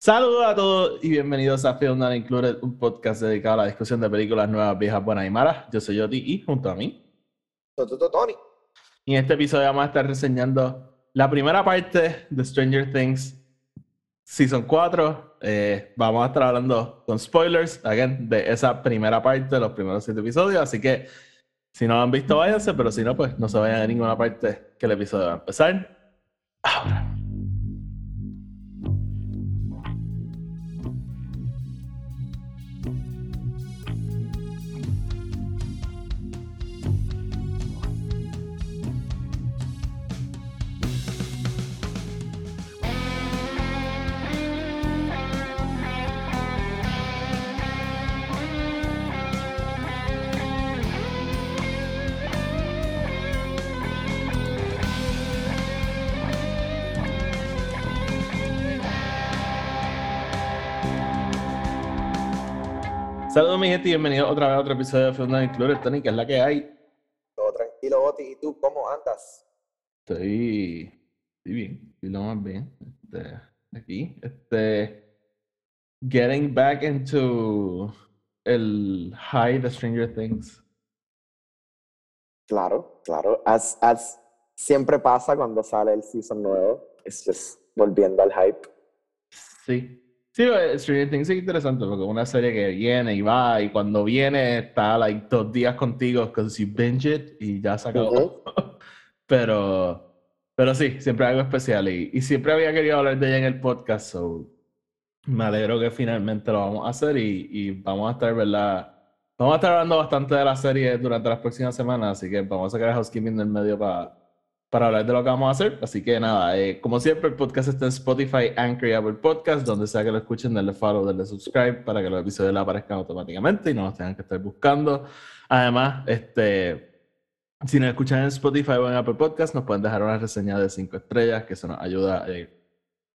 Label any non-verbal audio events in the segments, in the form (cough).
Saludos a todos y bienvenidos a Film Not Included, un podcast dedicado a la discusión de películas nuevas, viejas, buenas y malas. Yo soy Yoti y junto a mí. Tony. Y en este episodio vamos a estar reseñando la primera parte de Stranger Things Season 4. Eh, vamos a estar hablando con spoilers, again, de esa primera parte de los primeros siete episodios. Así que si no lo han visto, váyanse, pero si no, pues no se vayan a ninguna parte que el episodio va a empezar. Ahora. Saludos, mi gente, y bienvenidos otra vez a otro episodio de Film Included, Tony, que es la que hay. Todo tranquilo, Oti. ¿Y tú cómo andas? Estoy, estoy bien, estoy lo más bien. Este, aquí, este, getting back into el high de Stranger Things. Claro, claro. As, as siempre pasa cuando sale el season nuevo. Es just volviendo al hype. Sí, Sí, eh, Stranger Things es interesante porque es una serie que viene y va y cuando viene está like dos días contigo because you binge it y ya se acabó. (laughs) pero, pero sí, siempre algo especial y, y, siempre había querido hablar de ella en el podcast, so me alegro que finalmente lo vamos a hacer y, y vamos a estar, ¿verdad? Vamos a estar hablando bastante de la serie durante las próximas semanas, así que vamos a sacar el housekeeping del medio para para hablar de lo que vamos a hacer. Así que nada, eh, como siempre, el podcast está en Spotify, Anchor y Apple Podcast, donde sea que lo escuchen, denle follow, denle subscribe para que los episodios le aparezcan automáticamente y no los tengan que estar buscando. Además, este, si nos escuchan en Spotify o en Apple Podcast, nos pueden dejar una reseña de 5 estrellas, que eso nos ayuda eh,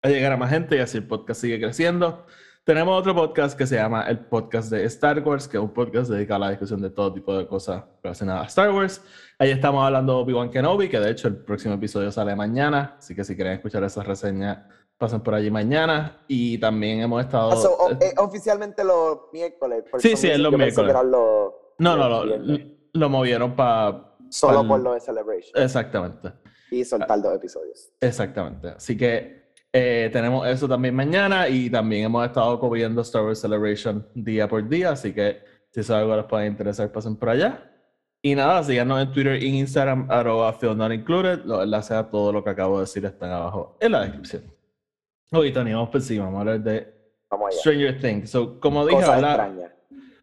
a llegar a más gente y así el podcast sigue creciendo. Tenemos otro podcast que se llama el podcast de Star Wars, que es un podcast dedicado a la discusión de todo tipo de cosas relacionadas a Star Wars. Ahí estamos hablando de Obi-Wan Kenobi, que de hecho el próximo episodio sale mañana, así que si quieren escuchar esa reseña, pasen por allí mañana. Y también hemos estado... Ah, eh, oficialmente los miércoles. Sí, sí, es los miércoles. no, no, lo, lo movieron para... Solo por lo de Celebration. Exactamente. Y soltar dos episodios. Exactamente. Así que eh, tenemos eso también mañana y también hemos estado cubriendo Star Wars Celebration día por día, así que si eso algo les puede interesar, pasen por allá. Y nada, síganos en Twitter e Instagram, arroba Not Included. Los enlaces a todo lo que acabo de decir están abajo en la descripción. Oye, Tony, vamos por encima, vamos a hablar de Stranger Things. So, como dije,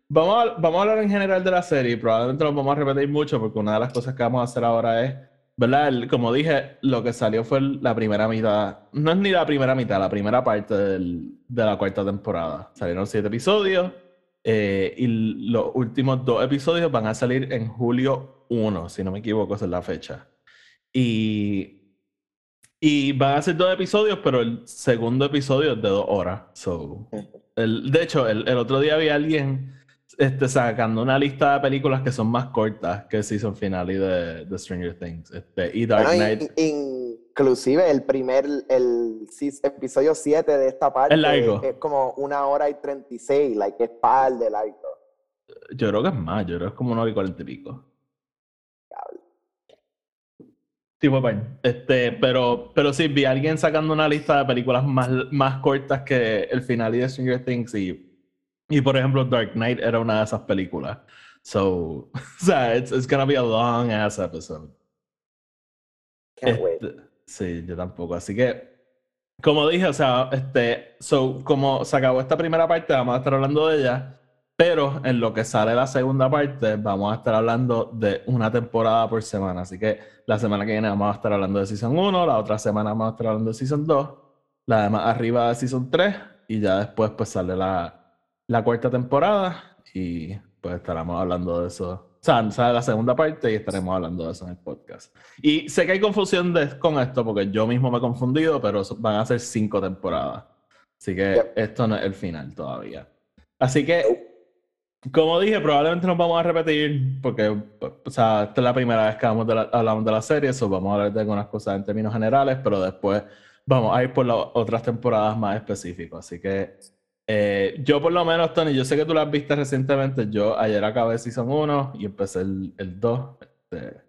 vamos, a, vamos a hablar en general de la serie. Probablemente lo vamos a repetir mucho porque una de las cosas que vamos a hacer ahora es ¿verdad? como dije, lo que salió fue la primera mitad, no es ni la primera mitad, la primera parte del, de la cuarta temporada. Salieron siete episodios eh, y los últimos dos episodios van a salir en julio 1, si no me equivoco, esa es la fecha. Y, y van a ser dos episodios, pero el segundo episodio es de dos horas. So, el, de hecho, el, el otro día había alguien este, sacando una lista de películas que son más cortas que el season finale de, de Stranger Things. Este, y Dark Knight. inclusive el primer, el, episodio 7 de esta parte es como una hora y 36, like, es par de largo. Yo creo que es más, yo creo que es como una hora y cuarenta y pico. Tipo, este, pero, pero sí, vi a alguien sacando una lista de películas más, más cortas que el final de Stranger Things y y por ejemplo, Dark Knight era una de esas películas. So, (laughs) o sea, it's, it's gonna be a long ass episode. Este, sí, yo tampoco. Así que, como dije, o sea, este, so, como se acabó esta primera parte, vamos a estar hablando de ella. Pero en lo que sale la segunda parte, vamos a estar hablando de una temporada por semana. Así que la semana que viene vamos a estar hablando de Season 1, la otra semana vamos a estar hablando de Season 2, la demás arriba de Season 3, y ya después pues sale la, la cuarta temporada y pues estaremos hablando de eso. O sea, sale la segunda parte y estaremos hablando de eso en el podcast. Y sé que hay confusión con esto porque yo mismo me he confundido, pero van a ser cinco temporadas. Así que esto no es el final todavía. Así que, como dije, probablemente nos vamos a repetir porque, o sea, esta es la primera vez que hablamos de la, hablamos de la serie, eso vamos a hablar de algunas cosas en términos generales, pero después vamos a ir por las otras temporadas más específicas. Así que eh, yo por lo menos, Tony, yo sé que tú las viste recientemente. Yo ayer acabé Season 1 y empecé el, el 2. Este,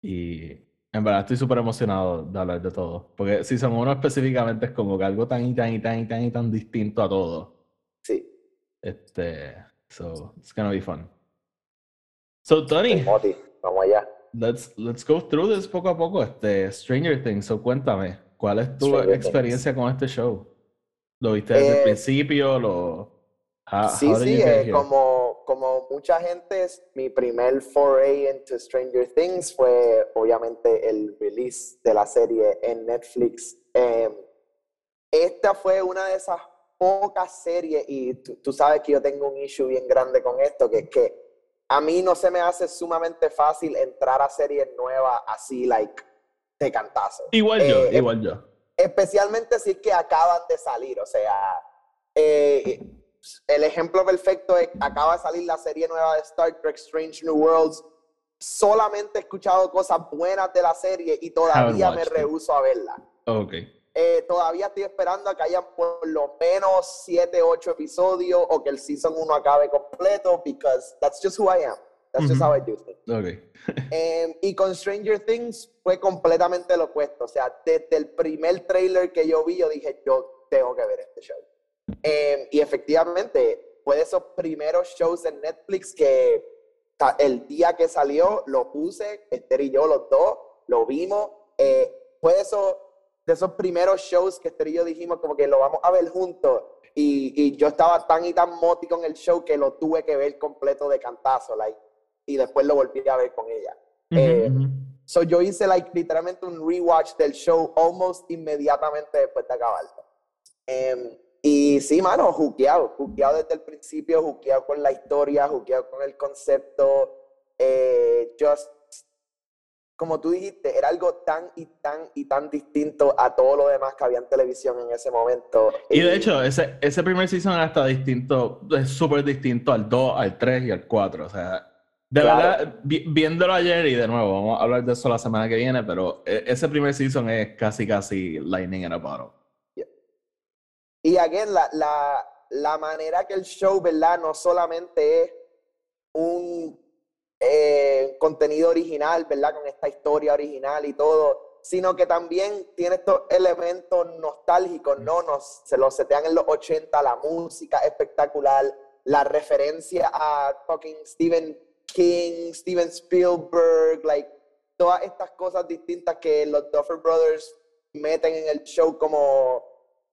y en verdad estoy súper emocionado de hablar de todo. Porque Season 1 específicamente es como que algo tan y tan y tan y tan y tan distinto a todo. Sí. Este, so, it's gonna be fun. So, Tony. Vamos allá. Let's, let's go through this poco a poco. Este, Stranger Things. So, cuéntame, ¿cuál es tu experiencia con este show? ¿Lo viste desde el eh, principio? Lo, sí, sí, eh, como, como mucha gente, mi primer foray into Stranger Things fue obviamente el release de la serie en Netflix. Em, esta fue una de esas pocas series, y tú, sabes que yo tengo un issue bien grande con esto, que es que a mí no se me hace sumamente fácil entrar a series nuevas así, like, de cantazo. Igual yo, eh, igual yo. Especialmente si es que acaban de salir, o sea, eh, el ejemplo perfecto es, acaba de salir la serie nueva de Star Trek Strange New Worlds, solamente he escuchado cosas buenas de la serie y todavía me rehuso a verla. Okay. Eh, todavía estoy esperando a que hayan por lo menos 7, 8 episodios o que el season 1 acabe completo, because that's just who I am. That's just how I do things. Okay. (laughs) Em, y con Stranger Things fue completamente lo opuesto. O sea, desde el primer trailer que yo vi, yo dije, yo tengo que ver este show. Em, y efectivamente, fue de esos primeros shows en Netflix que el día que salió lo puse, Esther y yo los dos, lo vimos. Eh, fue de esos de esos primeros shows que Esther y yo dijimos como que lo vamos a ver juntos. Y, y, yo estaba tan y tan moti con el show que lo tuve que ver completo de cantazo, like, y después lo volví a ver con ella. eh, So yo hice like, literalmente un rewatch del show almost inmediatamente después de acabarlo. Eh, y sí, mano, juqueado, juqueado desde el principio, juqueado con la historia, juqueado con el concepto. Eh, just como tú dijiste, era algo tan y tan y tan distinto a todo lo demás que había en televisión en ese momento. Y de hecho, ese, ese primer season era hasta distinto, es súper distinto al 2, al 3 y al 4. O sea, de verdad, viéndolo ayer y de nuevo, vamos a hablar de eso la semana que viene, pero e, ese primer season es casi, casi lightning in a bottle. Y again, la, la, la manera que el show, ¿verdad? No solamente es un eh, contenido original, ¿verdad? Con esta historia original y todo, sino que también tiene estos elementos nostálgicos, ¿no? Nos, se los setean en los 80, la música espectacular, la referencia a fucking Stephen King, Steven Spielberg, like, todas estas cosas distintas que los Duffer Brothers meten en el show como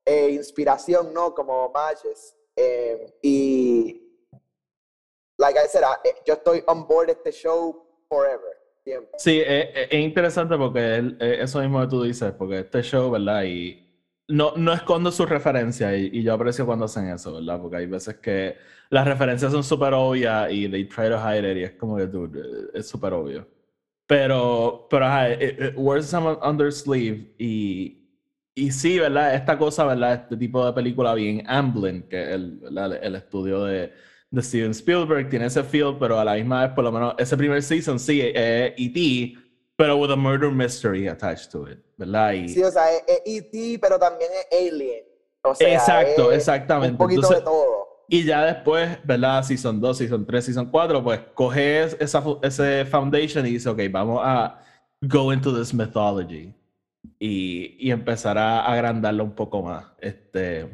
eh, inspiración, ¿no? Como matches. Eh, y like I said, eh, yo estoy on board este show forever. Sí, es, interesante porque eso mismo que tú dices, porque este show, ¿verdad? Y no, no escondo sus referencias y, yo aprecio cuando hacen eso, ¿verdad? Porque hay veces que las referencias son súper obvias y they try to hide it y es como que, dude, eh, es súper obvio. Pero, pero, ajá, it, wears some under sleeve y, y sí, ¿verdad? Esta cosa, ¿verdad? Este tipo de película bien Amblin, que el, el estudio de de Steven Spielberg, tiene ese feel, pero a la misma vez, por lo menos, ese primer season sí es E.T., pero with a murder mystery attached to it, ¿verdad? sí, o sea, es E.T., pero también es Alien. O sea, Exacto, exactamente. Un poquito de todo. Y ya después, ¿verdad? Season 2, Season 3, Season 4, pues coges esa, ese foundation y dices, ok, vamos a go into this mythology y, y empezar a agrandarlo un poco más. Este,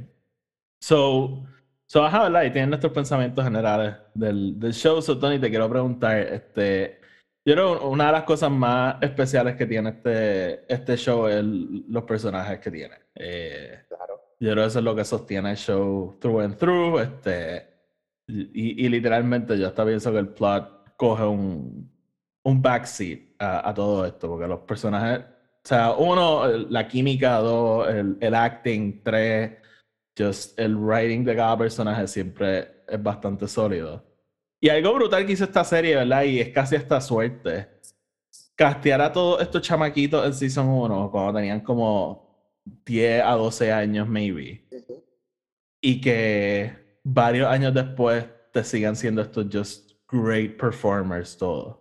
so, So, ajá, ¿verdad? Y tienen nuestros pensamientos generales del, del show. So, Tony, te quiero preguntar, este, yo creo que una de las cosas más especiales que tiene este, este show es los personajes que tiene. Eh, claro. Yo creo que eso es lo que sostiene el show through and through. Este, y, y literalmente yo hasta pienso que el plot coge un, un backseat a, a todo esto, porque los personajes, o sea, uno, la química, dos, el, el acting, tres just el writing de cada personaje siempre es bastante sólido. Y algo brutal que hizo esta serie, ¿verdad? Y es casi esta suerte. Castear a todos estos chamaquitos en Season 1 cuando tenían como 10 a 12 años, maybe. Y que varios años después te sigan siendo estos just great performers todos.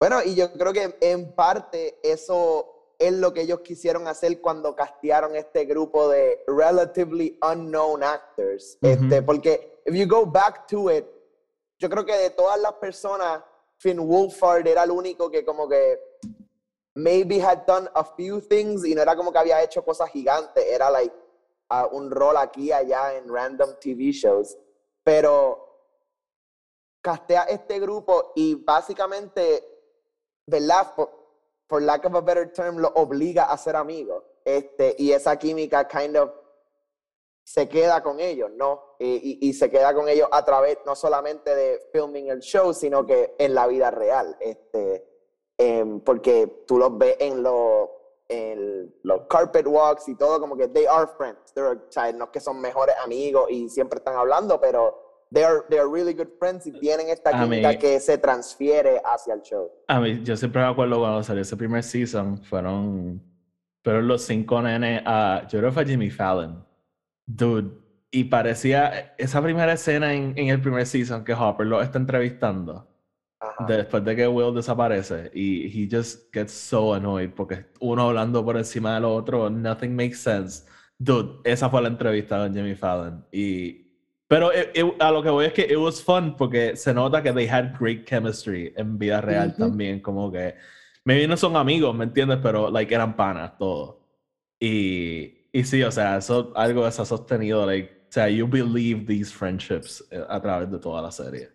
Bueno, y yo creo que en parte eso es lo que ellos quisieron hacer cuando castearon este grupo de relatively unknown actors. este, porque if you go back to it, yo creo que de todas las personas, Finn Wolfhard era el único que como que maybe had done a few things y no era como que había hecho cosas gigantes, era like un rol aquí allá en random TV shows. Pero castea este grupo y básicamente, ¿verdad? For, lack of a better term, lo obliga a ser amigos. Este, y esa química kind of se queda con ellos, ¿no? Y, y, se queda con ellos a través no solamente de filming el show, sino que en la vida real. Este, em, porque tú los ves en los en los carpet walks y todo, como que they are friends. They're, o sea, no es que son mejores amigos y siempre están hablando, pero they are, they are really good friends y tienen esta química que se transfiere hacia el show. A mí, yo siempre me acuerdo cuando salió ese primer season, fueron, fueron los cinco nenes a, yo creo que fue Jimmy Fallon. Dude, y parecía esa primera escena en, en el primer season que Hopper lo está entrevistando después de que Will desaparece y he just gets so annoyed porque uno hablando por encima del otro, nothing makes sense. Dude, esa fue la entrevista con Jimmy Fallon y pero a lo que voy es que it was fun porque se nota que they had great chemistry en vida real también, como que maybe no son amigos, ¿me entiendes? Pero like eran panas todos. Y, y sí, o sea, eso algo se ha sostenido, like, o sea, you believe these friendships eh, a través de toda la serie.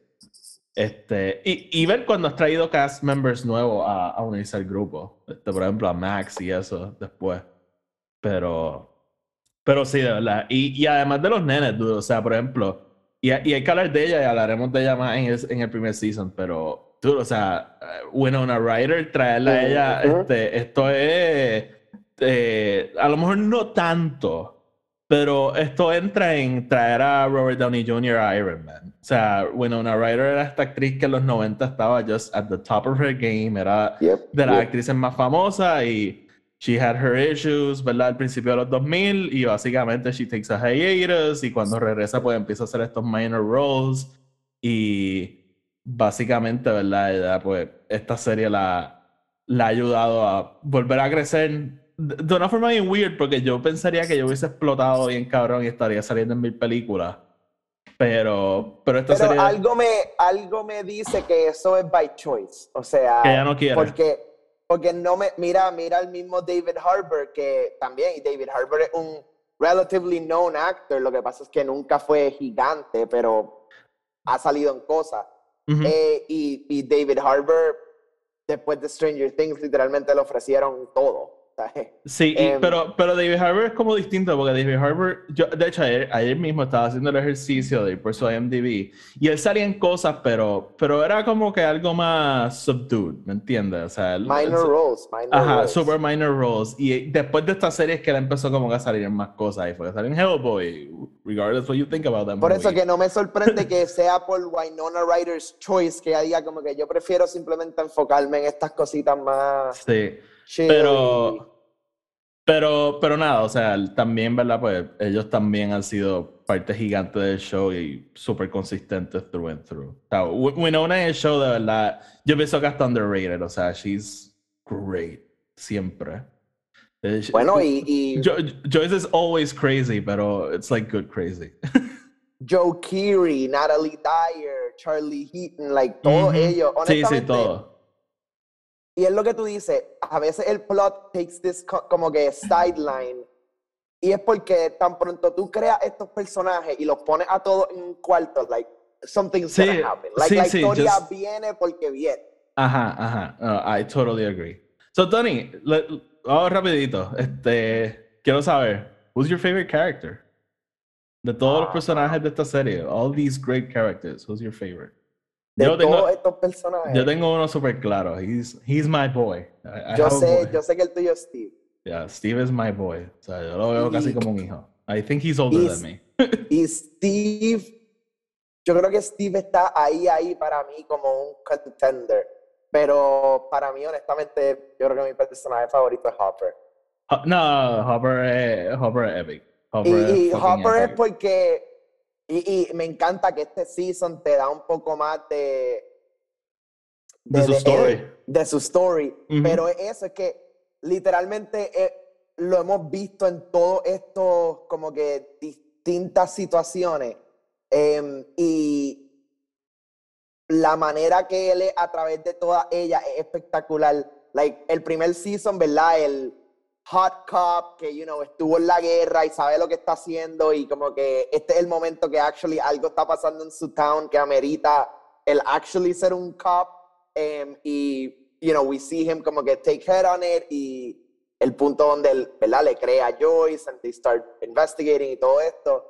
Este, y, y, ver cuando has traído cast members nuevos a, a unirse al grupo. Este, por ejemplo, a Max y eso después. Pero, pero sí, de verdad. Y, y además de los nenes, dude, o sea, por ejemplo, y, y, hay que hablar de ella y hablaremos de ella más en el, en el primer season, pero, dude, o sea, una Ryder, traerla a ella, este, esto es, eh, a lo mejor no tanto, pero esto entra en traer a Robert Downey Jr. a Iron Man. O sea, Winona Ryder era esta actriz que en los 90 estaba just at the top of her game, era de las actrices más famosas y she had her issues, ¿verdad? Al principio de los 2000 y básicamente she takes a hiatus y cuando regresa pues empieza a hacer estos minor roles y básicamente, ¿verdad? pues esta serie la, la ha ayudado a volver a crecer de una forma bien weird, porque yo pensaría que yo hubiese explotado bien cabrón y estaría saliendo en mil películas. Pero, pero esta pero algo me, algo me dice que eso es by choice. O sea, que ya no quiere. Porque, porque no me. Mira, mira el mismo David Harbour, que también, y David Harbour es un relatively known actor. Lo que pasa es que nunca fue gigante, pero ha salido en cosas. Eh, y, y David Harbour, después de Stranger Things, literalmente le ofrecieron todo. Sí, em, pero, pero David Harbour es como distinto porque David Harbour, yo, de hecho ayer, mismo estaba haciendo el ejercicio de ir por su IMDb y él salía en cosas, pero, pero era como que algo más subdued, ¿me entiendes? O sea, minor roles, minor Ajá, super minor roles. Y después de esta serie es que él empezó como que a salir en más cosas y fue a salir en Hellboy, regardless what you think about them. Por eso que no me sorprende que sea por Winona Ryder's choice que ella diga como que yo prefiero simplemente enfocarme en estas cositas más... Sí. Pero, pero, pero nada, o sea, también, ¿verdad? Pues ellos también han sido parte gigante del show y súper consistentes through and through. O sea, Winona en el show, de verdad, yo pienso que hasta underrated, o sea, she's great, siempre. Eh, bueno, y, y... Joyce is always crazy, pero it's like good crazy. (laughs) Joe Keery, Natalie Dyer, Charlie Heaton, like todos ellos. Honestamente, sí, sí, todo y es lo que tú dices, a veces el plot takes this como que sideline. Y es porque tan pronto tú creas estos personajes y los pones a todos en un cuarto, like, something's sí, gonna happen. Like, la historia viene porque viene. Ajá, ajá. I totally agree. So, Tony, vamos rapidito. Este, quiero saber, who's your favorite character? De todos los ah. personajes de esta serie, all these great characters, who's your favorite? De yo tengo, todos estos personajes. Yo tengo uno súper claro. He's, he's my boy. I, yo, sé, yo sé que el tuyo es Steve. Yeah, Steve is my boy. O sea, yo lo veo casi como un hijo. I think he's older than me. y Steve, yo creo que Steve está ahí, ahí para mí como un contender. Pero para mí, honestamente, yo creo que mi personaje favorito es Hopper. no, Hopper es, Hopper es epic. Hopper y, y Hopper es porque y, y, me encanta que este season te da un poco más de... De, su story. de su story. Pero eso es que literalmente eh, lo hemos visto en todos estos como que distintas situaciones em, y la manera que él es a través de todas ellas es espectacular. Like, el primer season, ¿verdad? El hot cop que, you know, estuvo en la guerra y sabe lo que está haciendo y como que este es el momento que actually algo está pasando en su town que amerita el actually ser un cop em, y, you know, we see him como que take head on it y el punto donde él, ¿verdad? Le crea Joyce and they start investigating y todo esto.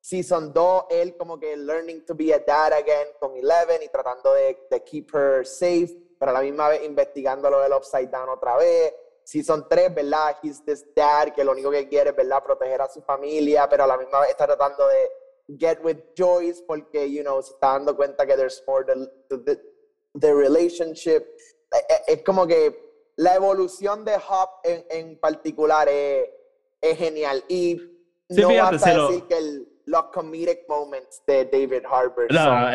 Season 2, él como que learning to be a dad again con Eleven y tratando de, de keep her safe, pero a la misma vez investigando lo del Upside Down otra vez. Season 3, ¿verdad? He's this dad que lo único que quiere es, ¿verdad? Proteger a su familia, pero a la misma vez está tratando de get with Joyce porque, you know, se está dando cuenta que there's more to the, the relationship. E, e, es, como que la evolución de Hop en, en particular es, es, genial. Y no vas a decir que el los comedic moments de David Harbour. No,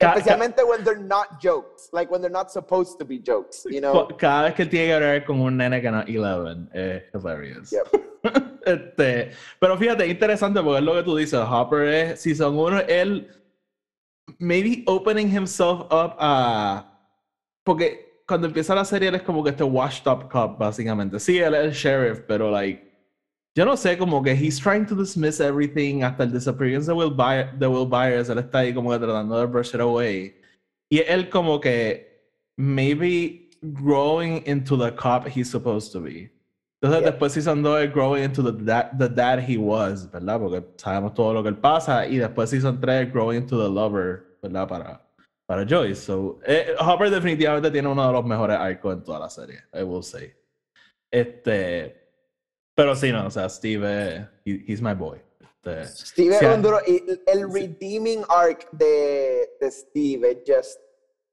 especialmente when they're not jokes, like when they're not supposed to be jokes, you know. Cada vez que tiene que hablar con un nene que no 11 es hilarious. (laughs) este, pero fíjate, interesante porque es lo que tú dices, Hopper es season 1, él maybe opening himself up a porque cuando empieza la serie él es como que este washed up cop básicamente. Sí, él es el sheriff, pero like yo no sé, como que he's trying to dismiss everything hasta el disappearance de Will, Byers, de Will Byers, él está ahí como que tratando de brush it away. Y él como que maybe growing into the cop he's supposed to be. Entonces después Season 2 es growing into the dad, the dad he was, ¿verdad? Porque sabemos todo lo que él pasa. Y después Season 3 growing into the lover, ¿verdad? Para, para Joyce. So, eh, Hopper definitivamente tiene uno de los mejores arcos en toda la serie, I will say. Este, pero sí, no, o sea, Steve, he's my boy. Este, Steve es un duro. Y el redeeming arc de, de Steve es just.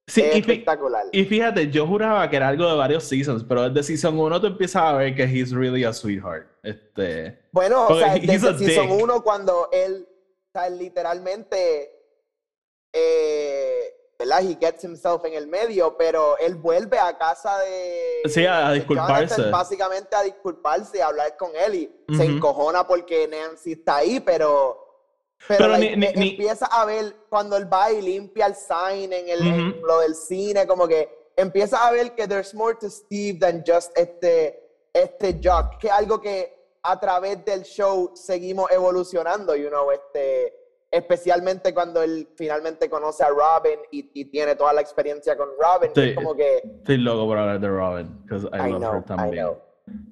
Sí, espectacular. Y fíjate, yo juraba que era algo de varios seasons, pero desde season 1 tú empiezas a ver que he's really a sweetheart. Este, bueno, o sea, desde season 1 cuando él, o sea, literalmente eh, ¿verdad? He gets himself en el medio, pero él vuelve a casa de. Sí, a, disculparse. básicamente a disculparse y a hablar con él y se encojona porque Nancy está ahí, pero. Pero, empieza a ver cuando él va y limpia el sign en, el, lo del cine, como que empieza a ver que there's more to Steve than just este, este jock, que es algo que a través del show seguimos evolucionando, you know, este especialmente cuando él finalmente conoce a Robin y, tiene toda la experiencia con Robin. Sí, como que... Estoy loco por hablar de Robin, porque I, love her también.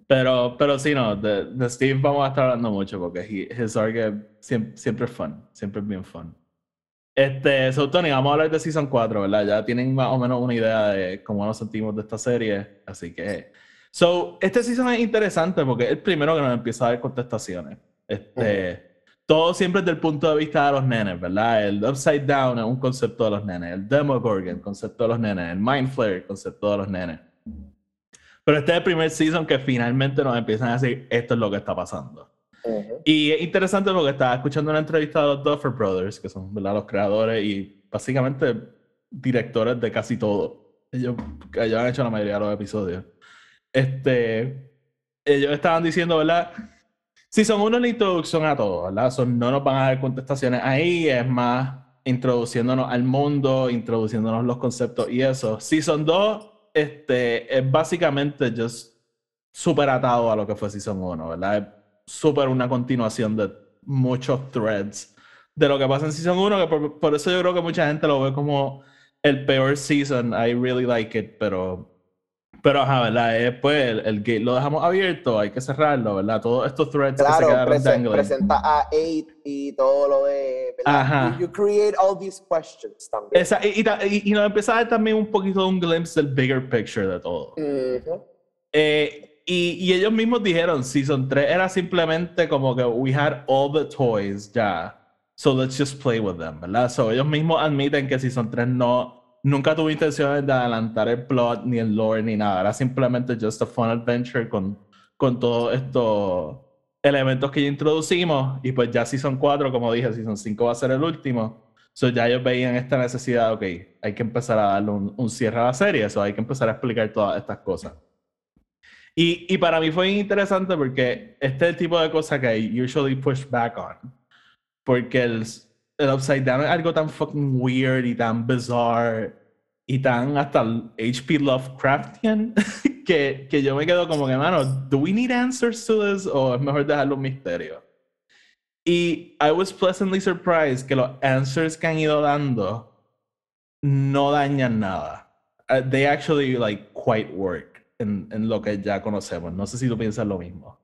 Pero, pero sí, no, de, Steve vamos a estar hablando mucho porque he, his arc siempre, siempre es fun, siempre es bien fun. Este, so Tony, vamos a hablar de Season 4, ¿verdad? Ya tienen más o menos una idea de cómo nos sentimos de esta serie, así que... So, este season es interesante porque es el primero que nos empieza a dar contestaciones. Este todo siempre desde el punto de vista de los nenes, ¿verdad? El Upside Down es un concepto de los nenes, el Demogorgon, concepto de los nenes, el Mind Flare, concepto de los nenes. Pero este es el primer season que finalmente nos empiezan a decir esto es lo que está pasando. Y es interesante porque estaba escuchando una entrevista de los Duffer Brothers, que son ¿verdad? los creadores y básicamente directores de casi todo. Ellos, ellos han hecho la mayoría de los episodios. Este, ellos estaban diciendo, ¿verdad? Sí, son una introducción a todo, ¿verdad? Son, no nos van a dar contestaciones ahí, es más introduciéndonos al mundo, introduciéndonos los conceptos y eso. Season 2 este, es básicamente just súper atado a lo que fue Season 1, ¿verdad? Es súper una continuación de muchos threads de lo que pasa en Season 1, que por, eso yo creo que mucha gente lo ve como el peor season. I really like it, pero pero, ajá, ¿verdad? Después el, el, gate lo dejamos abierto, hay que cerrarlo, ¿verdad? Todos estos threads que se quedaron dangling. presenta a 8 y todo lo de, ¿verdad? Ajá. You, create all these questions también. Esa, y, y, y, nos empieza a dar también un poquito de un glimpse del bigger picture de todo. eh, y, y, ellos mismos dijeron, Season 3 era simplemente como que we had all the toys ya, so let's just play with them, ¿verdad? So ellos mismos admiten que Season 3 no nunca tuve intenciones de adelantar el plot, ni el lore, ni nada. Era simplemente just a fun adventure con, con todos estos elementos que ya introducimos. Y pues ya Season 4, como dije, Season 5 va a ser el último. So ya ellos veían esta necesidad, ok, hay que empezar a darle un, cierre a la serie, eso hay que empezar a explicar todas estas cosas. Y, y, para mí fue interesante porque este es el tipo de cosa que I usually push back on. Porque el, el Upside Down es algo tan fucking weird y tan bizarre y tan hasta HP Lovecraftian (laughs) que, que yo me quedo como que, mano, ¿do we need answers to this? O es mejor dejarlo un misterio. Y I was pleasantly surprised que los answers que han ido dando no dañan nada. Uh, they actually like quite work en, en, lo que ya conocemos. No sé si tú piensas lo mismo.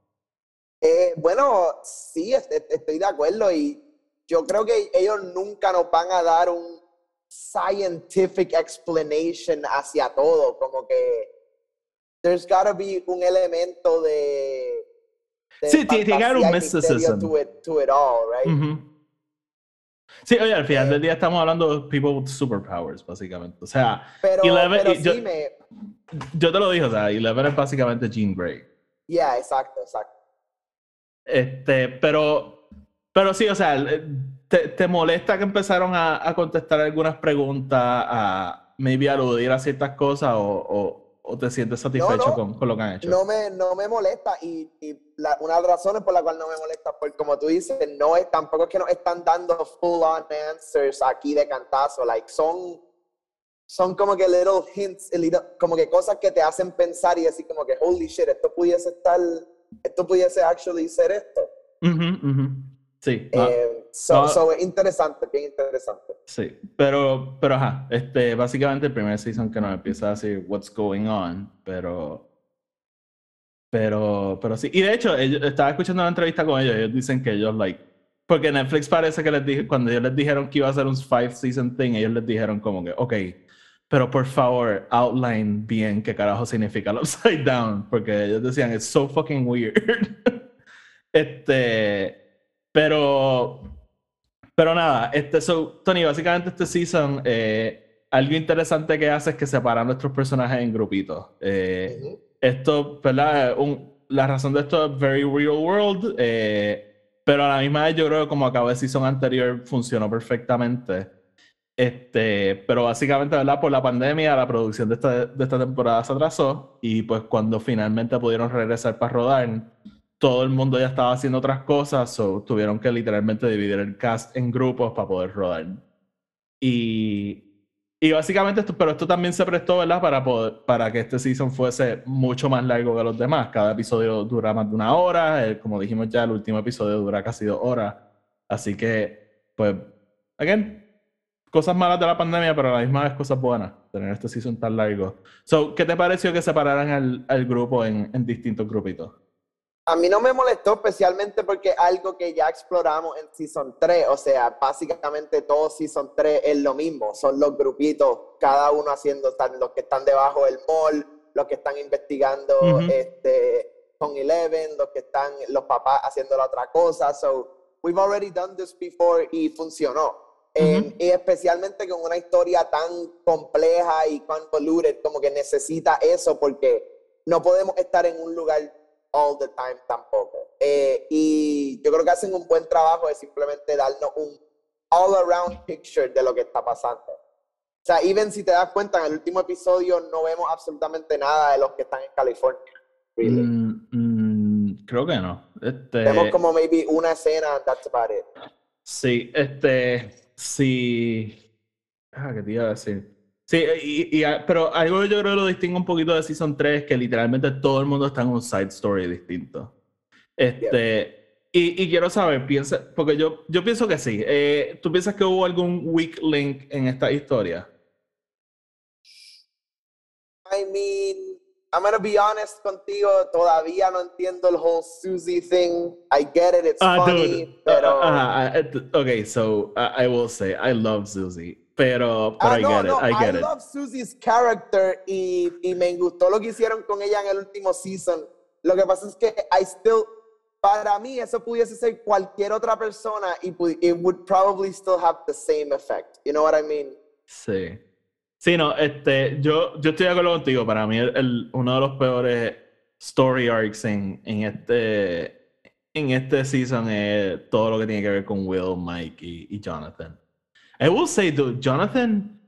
Eh, bueno, sí, estoy de acuerdo y yo creo que ellos nunca nos van a dar un scientific explanation hacia todo, como que there's gotta be un elemento de, de sí, tiene que haber un mysticism to it, to it all, right? Sí, oye, al final del día estamos hablando de people with superpowers, básicamente. O sea, pero, Eleven, pero yo, sí me... yo te lo dije, o sea, Eleven es básicamente Jean Grey. Yeah, exacto, exacto. Este, pero, pero sí, o sea, ¿te, te molesta que empezaron a, a, contestar algunas preguntas, a maybe aludir a ciertas cosas o, o, o te sientes satisfecho no, no, con, con, lo que han hecho? No me, no me molesta y, y la, una de las razones por la cual no me molesta, porque como tú dices, no es, tampoco es que nos están dando full on answers aquí de cantazo, like son, son como que little hints, little, como que cosas que te hacen pensar y decir como que holy shit, esto pudiese estar, esto pudiese actually ser esto. Uh -huh, uh -huh. Sí. Eh, so, no. so, es interesante, bien interesante. Sí, pero, pero ajá, este, básicamente el primer season que nos empieza a decir what's going on, pero, pero, pero sí. Y de hecho, ellos, estaba escuchando una entrevista con ellos, ellos dicen que ellos, like, porque Netflix parece que les dije, cuando ellos les dijeron que iba a ser un five season thing, ellos les dijeron como que, ok, pero por favor, outline bien qué carajo significa el upside down, porque ellos decían, it's so fucking weird. (laughs) este, pero, pero nada, este, so, Tony, básicamente este season, eh, algo interesante que hace es que separa a nuestros personajes en grupitos. Eh, uh -huh. Esto, ¿verdad? Un, la razón de esto es very real world, eh, pero a la misma vez yo creo que como acabó el season anterior funcionó perfectamente. Este, pero básicamente, ¿verdad? Por la pandemia, la producción de esta, de esta temporada se atrasó y pues cuando finalmente pudieron regresar para rodar, todo el mundo ya estaba haciendo otras cosas, so tuvieron que literalmente dividir el cast en grupos para poder rodar. Y, y básicamente esto, pero esto también se prestó, ¿verdad? Para, poder, para que este season fuese mucho más largo que los demás. Cada episodio dura más de una hora, el, como dijimos ya, el último episodio dura casi dos horas. Así que, pues, again, cosas malas de la pandemia, pero a la misma vez cosas buenas, tener este season tan largo. So, ¿qué te pareció que separaran al, al grupo en, en distintos grupitos? A mí no me molestó especialmente porque algo que ya exploramos en Season 3, o sea, básicamente todo Season 3 es lo mismo, son los grupitos, cada uno haciendo, los que están debajo del mall, los que están investigando uh -huh. este, con Eleven, los que están, los papás haciendo la otra cosa, so we've already done this before y funcionó. Uh -huh. eh, y especialmente con una historia tan compleja y convoluted, como que necesita eso porque no podemos estar en un lugar all the time tampoco. Eh, y yo creo que hacen un buen trabajo de simplemente darnos un all around picture de lo que está pasando. O sea, even si te das cuenta, en el último episodio no vemos absolutamente nada de los que están en California. Really. Mm, mm, creo que no. Este... Vemos como maybe una escena, that's about it. Sí, este, sí. Ah, ¿qué te iba a decir? Sí, y, y, pero algo yo creo que lo distingue un poquito de Season 3 es que literalmente todo el mundo está en un side story distinto. Este, yeah. y, y, quiero saber, piensa, porque yo, yo pienso que sí. Eh, ¿Tú piensas que hubo algún weak link en esta historia? I mean, I'm gonna be honest contigo, todavía no entiendo el whole Susie thing. I get it, it's uh, funny, dude. pero... Uh, uh, okay, so I will say, I love Susie. Pero, pero ah, I no, get no, it, I get I it. love Susie's character y, y me gustó lo que hicieron con ella en el último season. Lo que pasa es que I still, para mí eso pudiese ser cualquier otra persona y it would probably still have the same effect. You know what I mean? Sí. Sí, no, este, yo, yo estoy de acuerdo contigo. Para mí el, el, uno de los peores story arcs en, en este en este season es todo lo que tiene que ver con Will, Mike y, y Jonathan. I will say, dude, Jonathan,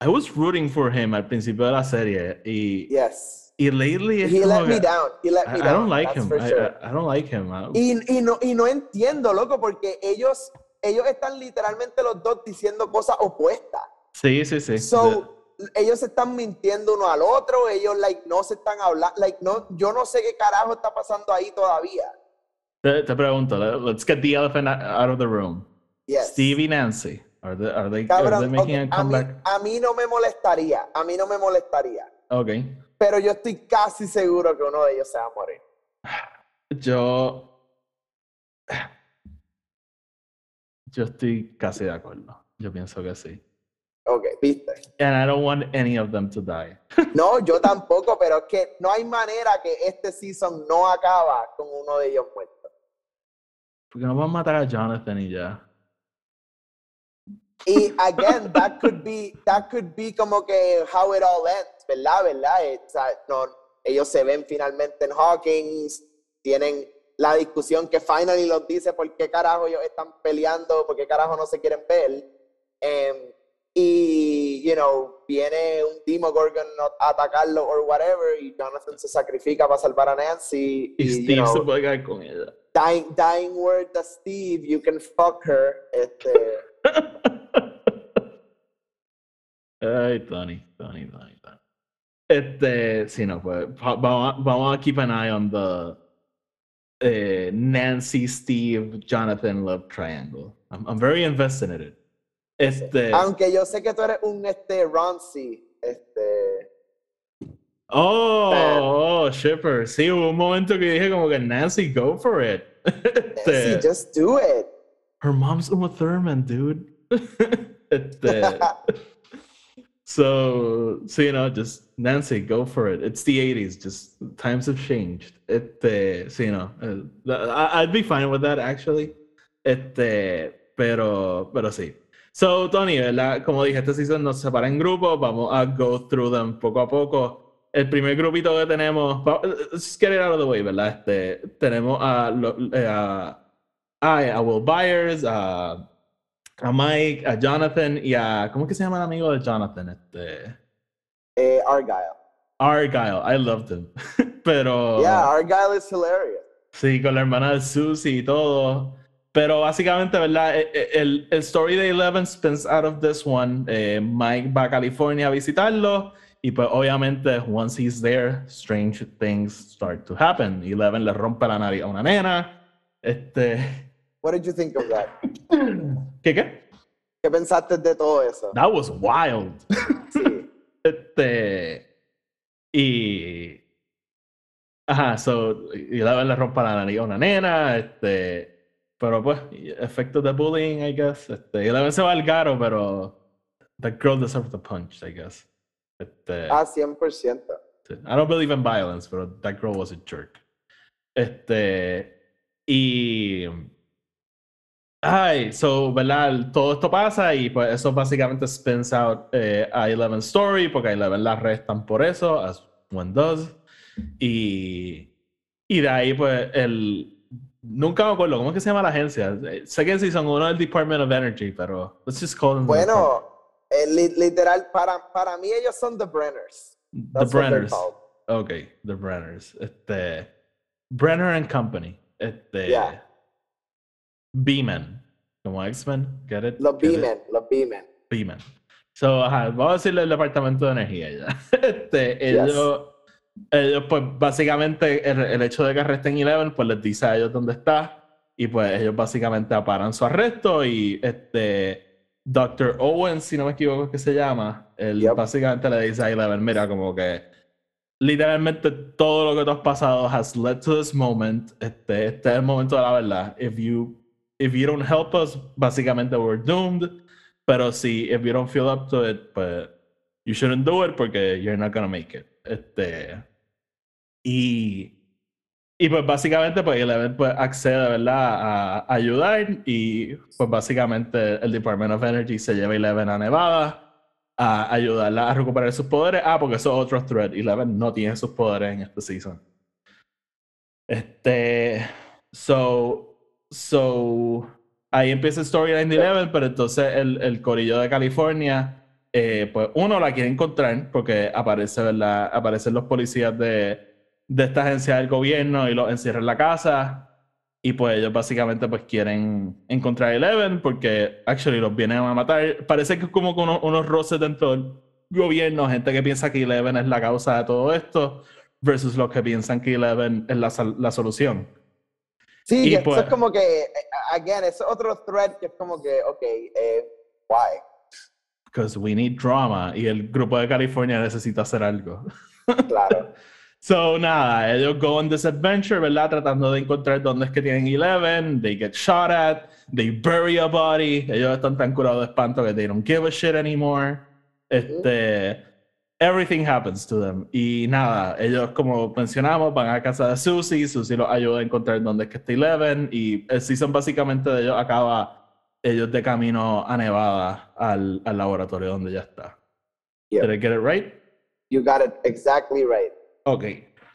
I was rooting for him al principio de la serie y, yes. Y lately es He let me down. He let me I, I down. don't like that's him. I, sure. I, I don't like him. I- Y, y no, y no entiendo, loco, porque ellos, ellos están literalmente los dos diciendo cosas opuestas. sí, sí, sí. So, ellos se están mintiendo uno al otro, ellos like no se están hablando, like no, yo no sé qué carajo está pasando ahí todavía. te, te pregunto, let- let's get the elephant out of the room. Yes. Steve y Nancy, are they, are they, are Cabrón, they making ok, a a, mí, comeback? a mí no me molestaría, a mí no me molestaría, Okay. pero yo estoy casi seguro que uno de ellos se va a morir. Yo. Yo estoy casi de acuerdo. Yo pienso que sí. Ok, viste. And I don't want any of them to die. (laughs) No, yo tampoco, pero es que no hay manera que este season no acaba con uno de ellos muerto. Porque no van a matar a Jonathan y ya. Y again, that could be, that could be como que how it all ends, ¿verdad? ¿Verdad? Eh, o sea, no, ellos se ven finalmente en Hawkins, tienen la discusión que finally los dice por qué carajo ellos están peleando, por qué carajo no se quieren ver. Em, y, you know, viene un Demogorgon a atacarlo or whatever, y Jonathan se sacrifica para salvar a Nancy. Y y, Steve you know, se puede quedar con ella. dying, dying word to Steve, you can fuck her. Este, (laughs) Ay, Tony, Tony, Tony, Tony. Este, sí, no, pues va- vamos, a- vamos a keep an eye on the eh, Nancy, Steve, Jonathan love triangle. I'm, I'm very invested in it. Este, Aunque yo sé que tú eres un este Ronzi, este oh, fan. oh, shipper. Sí, hubo un momento que dije como que Nancy, go for it. (laughs) Este, Nancy, just do it. her mom's Uma Thurman, dude. (laughs) este, (laughs) So, so you know, just Nancy, go for it. It's the '80s. Just times have changed. Este, so you know, uh, I, I'd be fine with that actually. Este, pero, pero sí. So, Tony, ¿verdad? como dije, este season nos separa en grupos. Vamos a go through them poco a poco. El primer grupito que tenemos, let's just get it out of the way, ¿verdad? Este, tenemos a, eh, a, a, a Will Byers, a a Mike, a Jonathan y a. ¿Cómo es que se llama el amigo de Jonathan? Este. Eh, Argyle. Argyle. I loved him. (laughs) Pero. Yeah, Argyle is hilarious. Sí, con la hermana de Susie y todo. Pero básicamente, ¿verdad? E- e- El, el story de Eleven spins out of this one. Eh, Mike va a California a visitarlo. Y pues obviamente, once he's there, strange things start to happen. Eleven le rompe la nariz a una nena. Este. What did you think of that? (clears throat) ¿Qué qué? ¿Qué pensaste de todo eso? That was wild. (laughs) Sí. Este. Y. Ajá, so. Y la le rompa la nariz a una nena. Este. Pero pues, efectos de bullying, I guess. Este. Y la se va al garo, pero. That girl deserved a punch, I guess. Este. Ah, 100%. Sí. I don't believe in violence, but that girl was a jerk. Este. Y. Ay, so, ¿verdad? Todo esto pasa y pues eso básicamente spins out eh, a Eleven Story porque a Eleven la arrestan por eso, as one does. Y. Y de ahí, pues, el. Nunca me acuerdo, ¿cómo es que se llama la agencia? Sé que sí son uno del Department of Energy, pero. Let's just call them Bueno, eh, li- literal, para, para mí ellos son the Brenners. The That's Brenners. Ok, The Brenners. Este. Brenner and Company. Este. Yeah. B-Men. Como X-Men. Get it? Los? B-Men, los B-Men. B-Men. So, ajá, vamos a decirle el departamento de energía ya. (laughs) Este, ellos, ellos, pues, básicamente, el, el hecho de que arresten Eleven, pues les dice a ellos dónde está. Y pues ellos básicamente aparan su arresto y este. Dr. Owen, si no me equivoco, es que se llama. Él Yep. básicamente le dice a Eleven, mira, como que literalmente todo lo que tú has pasado has led to this moment. Este, este es el momento de la verdad. If you, if you don't help us, básicamente we're doomed. Pero si, if you don't feel up to it, pues, you shouldn't do it porque you're not gonna make it. Este, y, y pues básicamente, pues Eleven pues, accede, ¿verdad? A, a ayudar y pues básicamente el Department of Energy se lleva Eleven a Nevada a ayudarla a recuperar sus poderes. Ah, porque eso es otro thread. Eleven no tiene sus poderes en este season. Este. So. So. Ahí empieza el storyline de Eleven, pero entonces el, el corillo de California eh, pues uno la quiere encontrar porque aparece, ¿verdad? Aparecen los policías de, de esta agencia del gobierno y los encierran en la casa. Y pues ellos básicamente pues quieren encontrar a Eleven porque actually los vienen a matar. Parece que es como unos, unos roces dentro del gobierno, gente que piensa que Eleven es la causa de todo esto versus los que piensan que Eleven es la, la solución. Sí, eso pues es como que, eh, again, es otro thread que es como que, ok, eh, why? Because we need drama y el grupo de California necesita hacer algo. (laughs) Claro. so, nada, ellos go on this adventure, ¿verdad? Tratando de encontrar dónde es que tienen Eleven. They get shot at. They bury a body. Ellos están tan curados de espanto que they don't give a shit anymore. Este everything happens to them. Y nada, ellos, como mencionamos, van a casa de Susie. Susie los ayuda a encontrar dónde es que está Eleven. Y el season básicamente de ellos acaba ellos de camino a Nevada al, al laboratorio donde ya está. Did I get it right? You got it exactly right. Ok.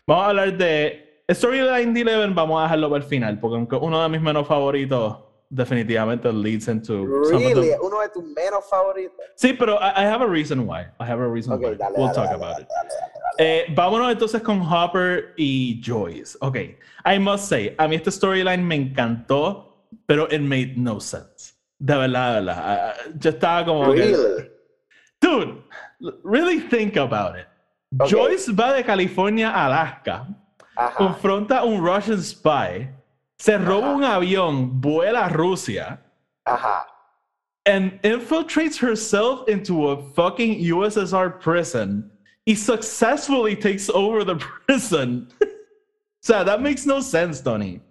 Vamos a hablar de Storyline de Eleven. Vamos a dejarlo para el final, porque aunque uno de mis menos favoritos definitivamente leads into really uno de tus menos favoritos. Sí pero I, I, have a reason why. I have a reason okay, why. dale, we'll dale, talk dale, about it. eh, vámonos entonces con Hopper y Joyce. Ok I must say a mí este storyline me encantó pero it made no sense. De verdad de verdad. Yo estaba como really? que, dude really think about it. Okay. Joyce va de California a Alaska Ajá. confronta a un Russian spy se roba un avión, vuela a Rusia. Ajá. And infiltrates herself into a fucking USSR prison. He successfully takes over the (laughs) prison. o sea, that makes no sense, Tony.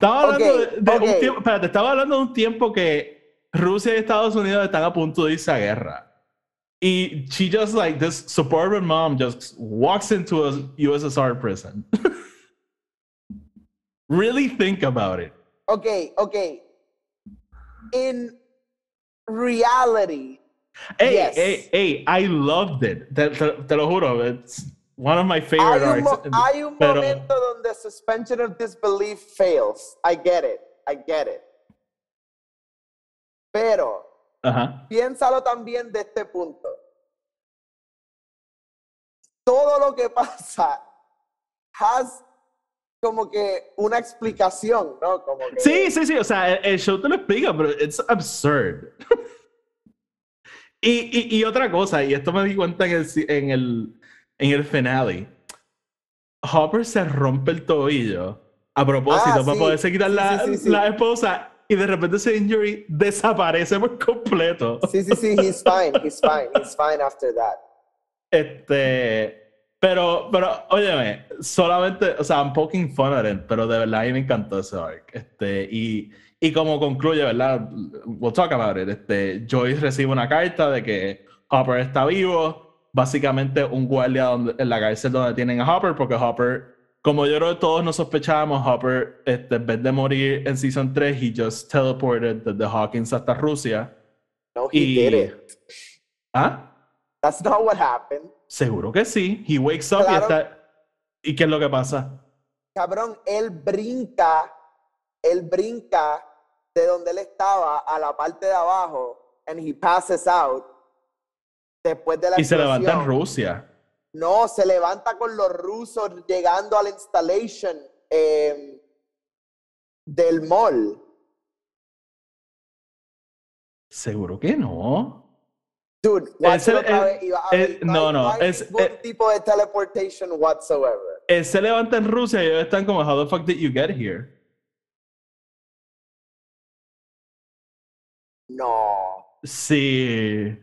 Estaba hablando okay, de, de okay. un tiempo, espérate, estaba hablando de un tiempo que Rusia y Estados Unidos están a punto de irse a guerra. Y she just like this suburban mom just walks into a USSR prison. (laughs) Really think about it. Okay, okay. In reality. Hey, yes. hey, hey, I loved it. Te, te, te, lo juro. It's one of my favorite hay un, arcs. Hay un pero, momento donde suspension of disbelief fails. I get it. I get it. Pero, uh -huh. piénsalo también de este punto. Todo lo que pasa has como que una explicación, ¿no? Como que... Sí, sí, sí, o sea, el, el show te lo explica, pero it's absurd. (laughs) y, y, y, otra cosa, y esto me di cuenta en el, en el, en el finale, Hopper se rompe el tobillo a propósito ah, para sí. poderse quitar sí, la, sí, la esposa y de repente ese injury desaparece por completo. Sí, sí, sí, he's fine, he's fine, he's fine after that. (laughs) Este... Pero, pero, óyeme, solamente, o sea, I'm poking fun at it, pero de verdad a mí me encantó ese arc. Este, y, y como concluye, ¿verdad? We'll talk about it. Este, Joyce recibe una carta de que Hopper está vivo. Básicamente un guardia donde, en la cárcel donde tienen a Hopper, porque Hopper, como yo creo que todos nos sospechábamos, Hopper, este, en vez de morir en Season 3, he just teleported desde Hawkins hasta Rusia. No, he y... didn't. ¿Ah? That's not what happened. Seguro que sí. He wakes up claro. y está. ¿Y qué es lo que pasa? Cabrón, él brinca, él brinca de donde él estaba a la parte de abajo and he passes out después de la Y se levanta en Rusia. No, se levanta con los rusos llegando a la installation eh, del mall. Seguro que no. Dude, y a ver, no, no, es- tipo de teleportation whatsoever. Él se levanta en Rusia y ellos están como, how the fuck did you get here? No. Sí.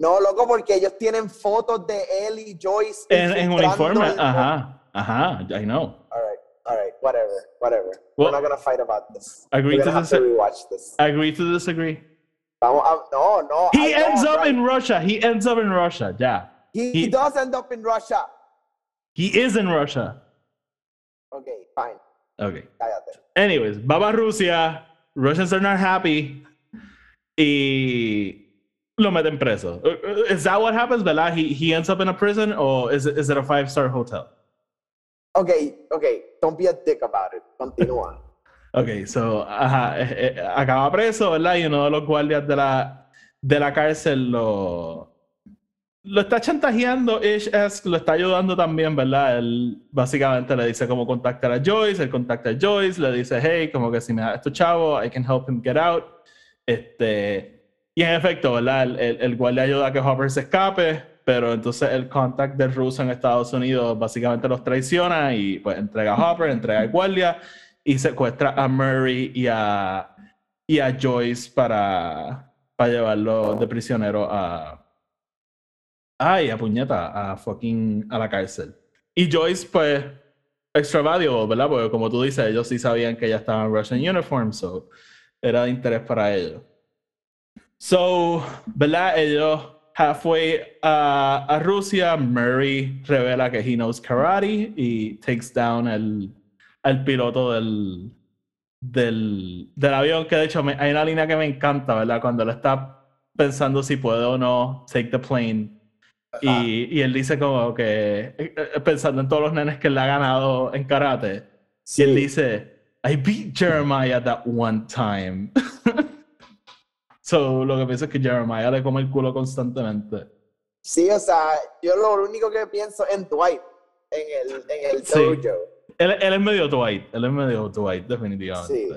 No, loco, porque ellos tienen fotos de él y Joyce. En, en uniforme. Ajá. Ajá. I know. All right, all right, whatever, whatever. Well, We're not gonna fight about this. agree We're to have to dis- rewatch this. Agree to disagree. Vamos a, no, no. He I ends up right. in Russia. He ends up in Russia. Yeah. He, he- does end up in Russia. He is in Russia. Okay, fine. Okay. Anyways, va a Rusia. Russians are not happy. Y lo meten preso. Is that what happens, verdad? He, he ends up in a prison or is it, is it a five star hotel? Okay, okay. Don't be a dick about it. Continúa. Ok, so, ajá, eh, eh, acaba preso, ¿verdad? Y uno de los guardias de la, de la cárcel lo, lo está chantajeando, Ish lo está ayudando también, ¿verdad? Él básicamente le dice cómo contactar a Joyce, él contacta a Joyce, le dice, hey, como que si me da esto chavo, I can help him get out. Este, y en efecto, ¿verdad? El, el, el guardia ayuda a que Hopper se escape, pero entonces el contact del ruso en Estados Unidos básicamente los traiciona y pues entrega a Hopper, entrega al guardia y secuestra a Murray y a, y a Joyce para, para llevarlo de prisionero a ay, a puñeta, a fucking, a la cárcel. Y Joyce, pues, extra valuable, ¿verdad? Porque como tú dices, ellos sí sabían que ella estaba en Russian uniform, so era de interés para ellos. So, ¿verdad? Ellos halfway a, a Rusia, Murray revela que he knows karate y takes down el, el piloto del, del, del avión, que de hecho hay una línea que me encanta, ¿verdad? Cuando él está pensando si puede o no take the plane y, y, él dice como que, eh, eh, pensando en todos los nenes que él ha ganado en karate, y él dice, I beat Jeremiah that one time. (laughs) so, lo que pienso es que Jeremiah le come el culo constantemente. Sí, o sea, yo lo único que pienso en Dwight, en el, en el dojo. Él, él, es medio Dwight, él es medio Dwight, definitivamente. Sí.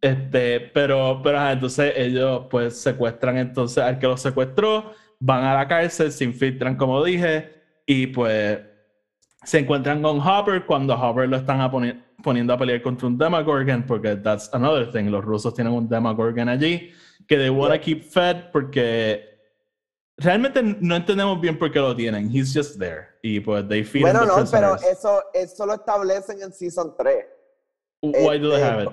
Este, pero, pero entonces ellos pues secuestran entonces al que lo secuestró van a la cárcel, se infiltran, como dije, y pues se encuentran con Hopper cuando Hopper lo están poniendo a pelear contra un Demogorgon, porque that's another thing. Los rusos tienen un Demogorgon allí que they wanna keep fed porque realmente no entendemos bien por qué lo tienen. He's just there. Y pues they feed Bueno, no, pero eso, eso lo establecen en Season 3. Why do they have it?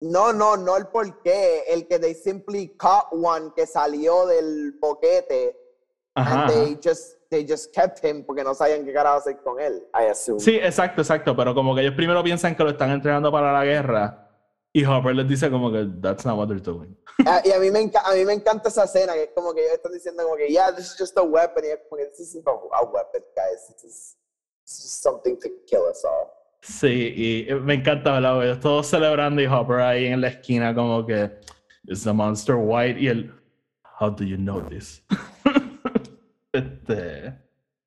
No, no, no el por qué. El que they simply caught one que salió del boquete. Ajá. And they just, they just kept him porque no sabían qué carajo hacer con él, I assume. Sí, exacto, exacto. Pero como que ellos primero piensan que lo están entrenando para la guerra. Y Hopper les dice como que that's not what they're doing. (laughs) Ah, y a mí, me a mí me encanta esa escena que es como que ellos están diciendo como que yeah, this is just a weapon. Y es como que this isn't a weapon, guys. This is, this is something to kill us all. Sí, y me encanta, ¿verdad? Ellos todos celebrando y Hopper ahí en la esquina como que es the monster white y el how do you know this? (laughs) este,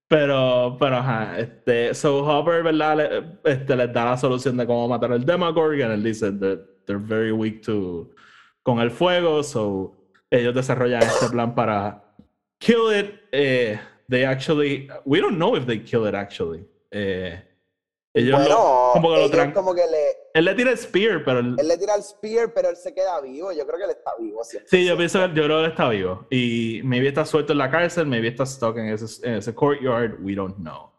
pero, pero ajá, este, so Hopper, ¿verdad? Le, este, les da la solución de cómo matar al Demogorgon. Él dice that they're very weak to con el fuego, so ellos desarrollan este plan para kill it. Eh, they actually, we don't know if they kill it actually. Eh, bueno, como que lo como que le... Él le tira el spear, pero... Él... le tira el spear, pero él se queda vivo. Yo creo que él está vivo. Sí, yo pienso yo creo que él está vivo. Y maybe está suelto en la cárcel, maybe está stuck en ese, en ese courtyard. We don't know.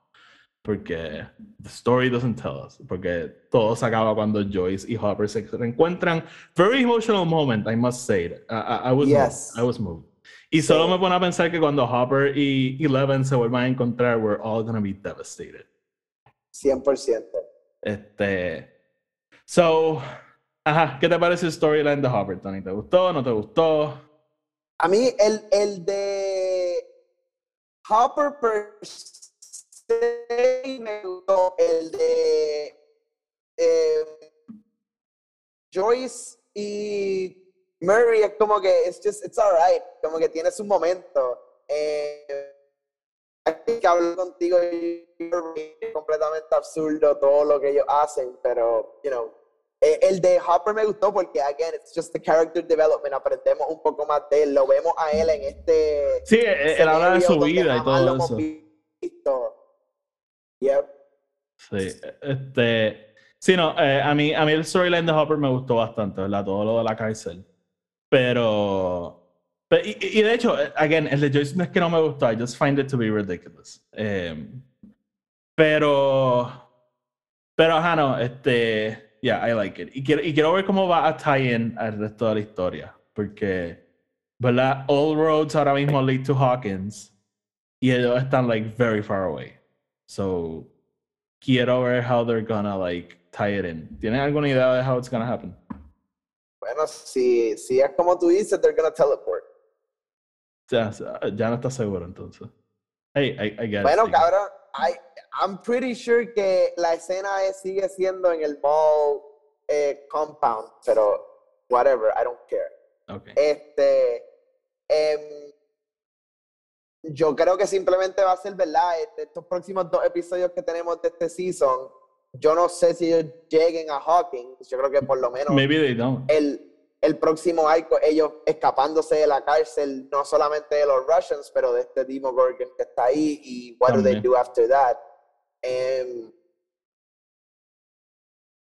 Porque the story doesn't tell us. Porque todo se acaba cuando Joyce y Hopper se reencuentran. Very emotional moment, I must say. I, I, was yes. moved. I was moved. Y solo me pone a pensar que cuando Hopper y Eleven se vuelvan a encontrar, we're all gonna be devastated. 100%. Este. So, ajá, ¿qué te parece el storyline de Hopper, Tony? ¿Te gustó? ¿No te gustó? A mí, el, el de Hopper per me gustó. El de eh, Joyce y Murray es como que it's just, it's alright, como que tiene su momento. Eh, que hablo contigo y es completamente absurdo todo lo que ellos hacen, pero, you know, eh, el de Hopper me gustó porque, again, it's just the character development. Aprendemos un poco más de él. Lo vemos a él en este. Sí, él habla de su vida y todo eso. Visto. Yep. Sí, este. Sí, no, eh, a, mí, a mí el storyline de Hopper me gustó bastante, ¿verdad? Todo lo de la cárcel. Pero y, de hecho, eh, again, el de Joyce no es que no me gustó, I just find it to be ridiculous. Em, pero, pero ajá, no, este, yeah, I like it. Y quiero, y quiero ver cómo va a tie in al resto de la historia, porque, ¿verdad? All roads ahora mismo lead to Hawkins y ellos están like very far away. So, quiero ver how they're gonna like tie it in. ¿Tienen alguna idea de how it's gonna happen? Bueno, si, si es como tú dices, they're gonna teleport. Ya, ya no estás seguro entonces. Hey, I, I bueno, cabrón, I, I'm pretty sure que la escena sigue siendo en el mall eh, compound, pero whatever, I don't care. Okay. Este, Em, yo creo que simplemente va a ser, ¿verdad? Este, estos próximos dos episodios que tenemos de este season, yo no sé si ellos lleguen a Hawkins. Yo creo que por lo menos Maybe they don't. el, el próximo arco, ellos escapándose de la cárcel, no solamente de los Russians, pero de este Demogorgon que está ahí y what do they También. do after that. Em,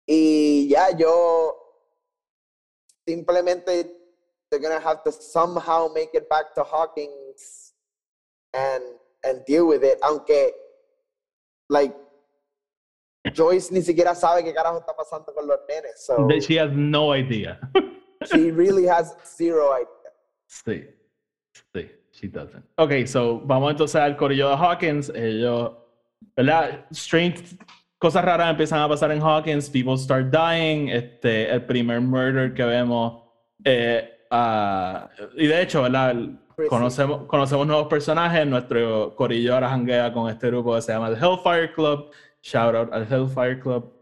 y ya yo simplemente they're gonna have to somehow make it back to Hawkins and and deal with it, aunque like Joyce ni siquiera sabe qué carajo está pasando con los nenes, so She has no idea. (laughs) she really has zero idea. Sí, sí, she doesn't. Ok, so vamos entonces al corillo de Hawkins. Ellos, ¿verdad? Strange, cosas raras empiezan a pasar en Hawkins. People start dying. Este, el primer murder que vemos. eh, ah, y de hecho, ¿verdad? Conocemos, conocemos nuevos personajes. Nuestro corillo ahora janguea con este grupo que se llama The Hellfire Club. Shout out al Hellfire Club.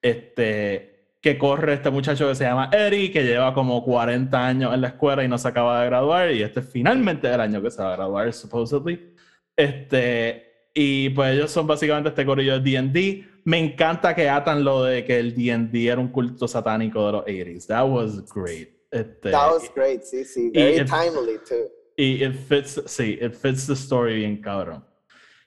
Este, que corre este muchacho que se llama Eddie, que lleva como 40 años en la escuela y no se acaba de graduar, y este es finalmente el año que se va a graduar, supposedly. Este, y pues ellos son básicamente este corillo de D&D. Me encanta que atan lo de que el D&D era un culto satánico de los 80s. That was great. Este, That was great, sí, sí. Very it- timely, too. Y it fits, sí, it fits the story bien cabrón.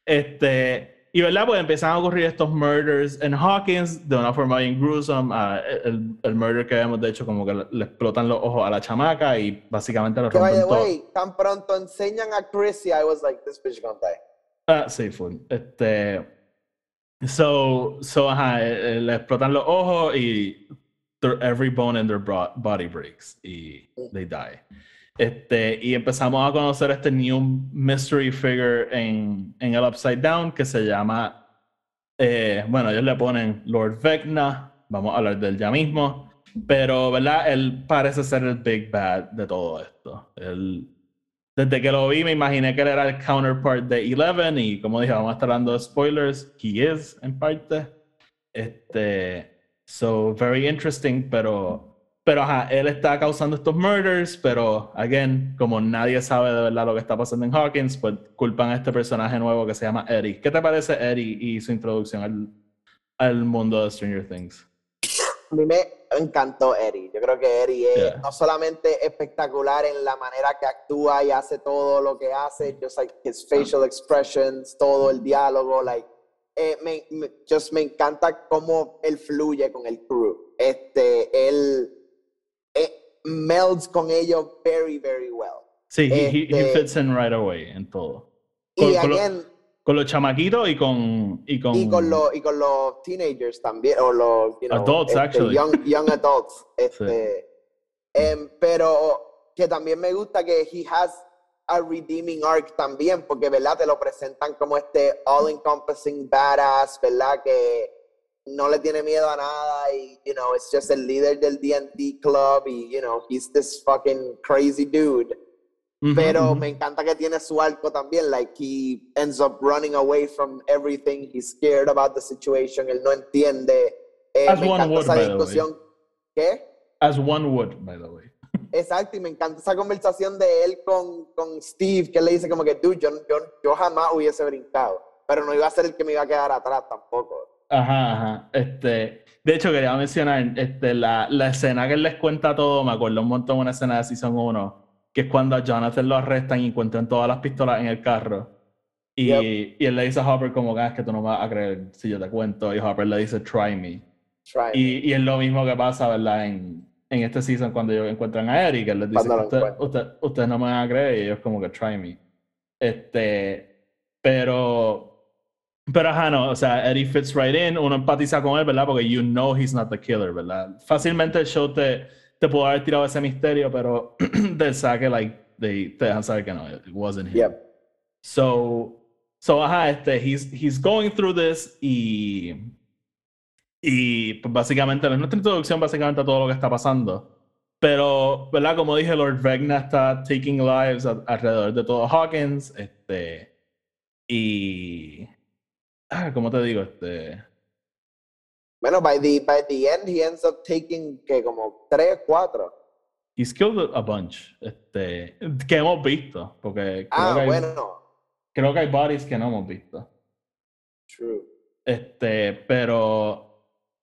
Este, y verdad, pues empiezan a ocurrir estos murders en Hawkins de una forma bien gruesome. Ah, el, el murder que vemos, de hecho, como que le, explotan los ojos a la chamaca y básicamente lo rompen todo. way, tan pronto enseñan a Chrissy, I was like, this bitch gonna die. Ah, sí, full. Este, so, so, ajá, eh, eh, le explotan los ojos y every bone in their body breaks y they die. Este, y empezamos a conocer este new mystery figure en, en el Upside Down que se llama, eh, bueno, ellos le ponen Lord Vecna, vamos a hablar de él ya mismo, pero, ¿verdad? Él parece ser el big bad de todo esto. Él, desde que lo vi me imaginé que él era el counterpart de Eleven y como dije, vamos a estar dando spoilers, he is en parte. Este, so very interesting, pero pero ajá, él está causando estos murders, pero again, como nadie sabe de verdad lo que está pasando en Hawkins, pues culpan a este personaje nuevo que se llama Eddie. ¿Qué te parece Eddie y su introducción al, al mundo de Stranger Things? A mí me encantó Eddie. Yo creo que Eddie es Yeah. no solamente espectacular en la manera que actúa y hace todo lo que hace, just like his facial expressions, todo el diálogo, like, eh, me, me- just me encanta cómo él fluye con el crew. Este, él eh, melds con ellos very, very well. Sí, he, he- he Este- fits in right away en todo. Y Con- con lo- Con los chamaquitos y con... Y con, y con los y con los teenagers también o los you know, Adults, este, actually. young, young adults (laughs) este em, pero que también me gusta que he has a redeeming arc también porque verdad te lo presentan como este all encompassing badass verdad que no le tiene miedo a nada y you know it's just el líder del D&D club y you know he's this fucking crazy dude pero me encanta que tiene su arco también, like he ends up running away from everything, he's scared about the situation, él no entiende. Eh, As me one encanta would, esa by the way. discusión. ¿Qué? As one would, by the way. (laughs) Exacto, y me encanta esa conversación de él con, con Steve, que él le dice como que, dude, yo, yo, yo jamás hubiese brincado, pero no iba a ser el que me iba a quedar atrás tampoco. Ajá, ajá. Este, de hecho, quería mencionar este, la, la escena que él les cuenta todo. Me acuerdo un montón de una escena de Season 1, que es cuando a Jonathan lo arrestan y encuentran todas las pistolas en el carro. Y, Yep. y él le dice a Hopper como "Ah, es que tú no me vas a creer si yo te cuento. Y Hopper le dice, try me. Try. Y, y es lo mismo que pasa, ¿verdad? En, en este season cuando ellos encuentran a Eric, él les dice, lo "Usted- usted- ustedes no me van a creer y ellos como que try me. Este, pero, pero ajá, no, o sea, Eddie fits right in, uno empatiza con él, ¿verdad? Porque you know he's not the killer, ¿verdad? Fácilmente el show te, te pudo haber tirado ese misterio, pero (clears throat) del saque, like, they, te dejan saber que no, it wasn't him. Yep. So, so ajá, este, he's, he's going through this y, y pues básicamente, es nuestra introducción básicamente a todo lo que está pasando. Pero, ¿verdad? Como dije, Lord Vecna está taking lives a- alrededor de todo Hawkins, este, y, ah, ¿cómo te digo? Este, Bueno, by the, by the end, he ends up taking, que como tres, cuatro. he's killed a bunch. Este, que hemos visto. Porque creo Ah, que hay, bueno. creo que hay bodies que no hemos visto. True. Este, pero.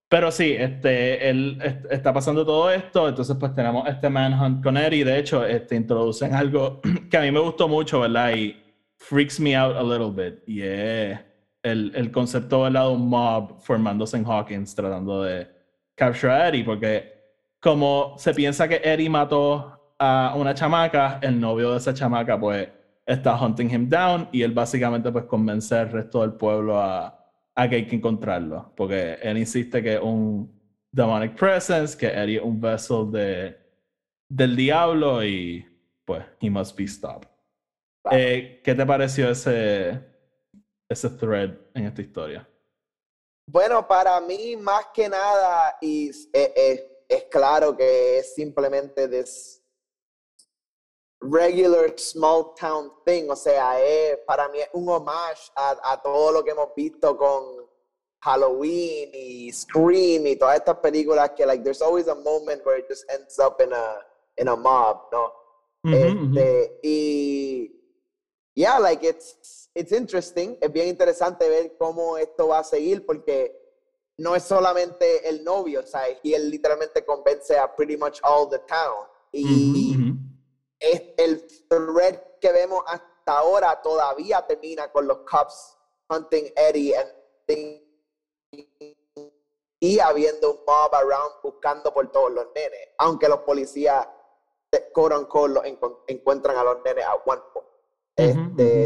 Pero sí, este, él est- está pasando todo esto, entonces pues tenemos este manhunt con Eddie, de hecho, este, introducen algo (clears throat) que a mí me gustó mucho, ¿verdad? Y freaks me out a little bit, y es el, el concepto, ¿verdad? De un mob formándose en Hawkins tratando de capture a Eddie, porque como se piensa que Eddie mató a una chamaca, el novio de esa chamaca pues está hunting him down y él básicamente pues convence al resto del pueblo a, a que hay que encontrarlo, porque él insiste que es un demonic presence, que Eddie es un vessel de, del diablo y pues he must be stopped. Eh, ¿Qué te pareció ese, ese thread en esta historia? Bueno, para mí, más que nada, y es, es- es claro que es simplemente this regular small town thing. O sea, es, para mí es un homage a, a todo lo que hemos visto con Halloween y Scream y todas estas películas que, like, there's always a moment where it just ends up in a, in a mob, ¿no? Este, y yeah, like it's it's interesting, es bien interesante ver cómo esto va a seguir porque no es solamente el novio, o sea, y él literalmente convence a pretty much all the town. Y Ujú, ujú. es el thread que vemos hasta ahora todavía termina con los cops hunting Eddie and y habiendo un mob around buscando por todos los nenes, aunque los policías quote unquote, los encuentran a los nenes a one point. Este,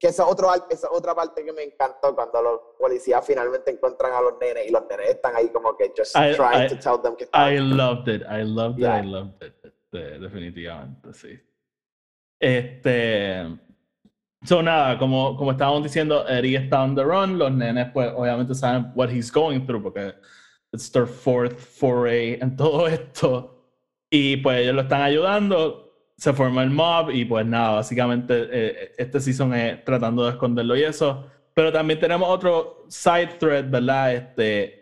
que esa, otro, esa otra parte que me encantó cuando los policías finalmente encuentran a los nenes y los nenes están ahí como que just I- trying I- to tell them que I loved it, I loved it, Yeah. I loved it. Este, definitivamente, sí. Este. So, nada, como, como estábamos diciendo, Eddie está on the run. Los nenes, pues, obviamente saben what he's going through, porque it's their fourth foray en todo esto. Y pues ellos lo están ayudando. Se forma el mob, y pues nada, básicamente eh, este season es tratando de esconderlo y eso. Pero también tenemos otro side thread, ¿verdad? Este.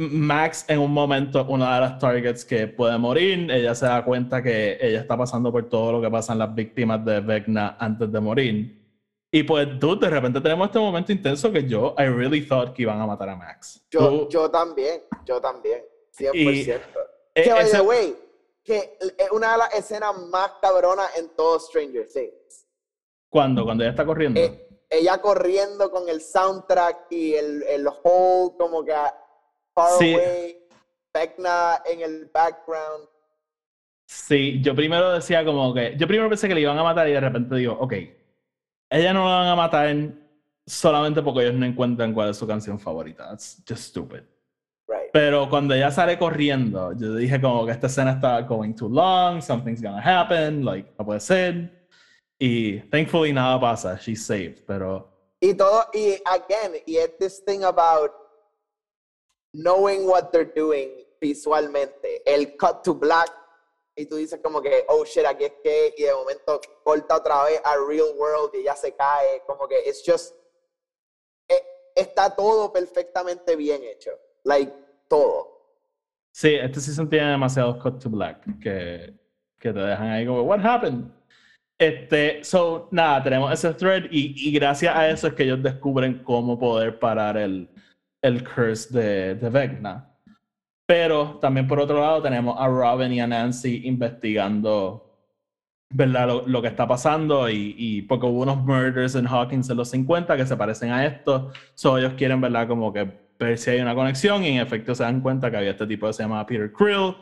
Max en un momento, una de las targets que puede morir, ella se da cuenta que ella está pasando por todo lo que pasan las víctimas de Vecna antes de morir. Y pues, dude, de repente tenemos este momento intenso que yo, I really thought que iban a matar a Max. Yo, Tú- yo también, yo también, 100%. Y- eh, que, by ese- the way, que es una de las escenas más cabronas en todo Stranger Things. ¿Cuándo? Cuando ella está corriendo. Eh, ella corriendo con el soundtrack y el, el whole como que far Sí. away, Vecna en el background. Sí, yo primero decía como que, yo primero pensé que le iban a matar y de repente digo, ok, ella no la van a matar solamente porque ellos no encuentran cuál es su canción favorita. That's just stupid. Pero cuando ella sale corriendo, yo dije como que esta escena está going too long, something's gonna happen, like, no puede ser. Y thankfully nada pasa, she's saved, pero Y todo, y again, y es this thing about knowing what they're doing visualmente. El cut to black, y tú dices como que, oh shit, aquí es que, y de momento corta otra vez a real world y ya se cae, como que it's just, eh, está todo perfectamente bien hecho. Like, todo. sí, este season tiene demasiados cut to black que, que te dejan ahí como, what happened? Este, so, nada, tenemos ese thread y, y gracias a eso es que ellos descubren cómo poder parar el, el curse de, de Vecna. Pero también por otro lado tenemos a Robin y a Nancy investigando ¿verdad? Lo, lo que está pasando y, y porque hubo unos murders en Hawkins en los 50 que se parecen a esto. So ellos quieren, ¿verdad? Como que ver si hay una conexión y en efecto se dan cuenta que había este tipo que se llama Peter Krill,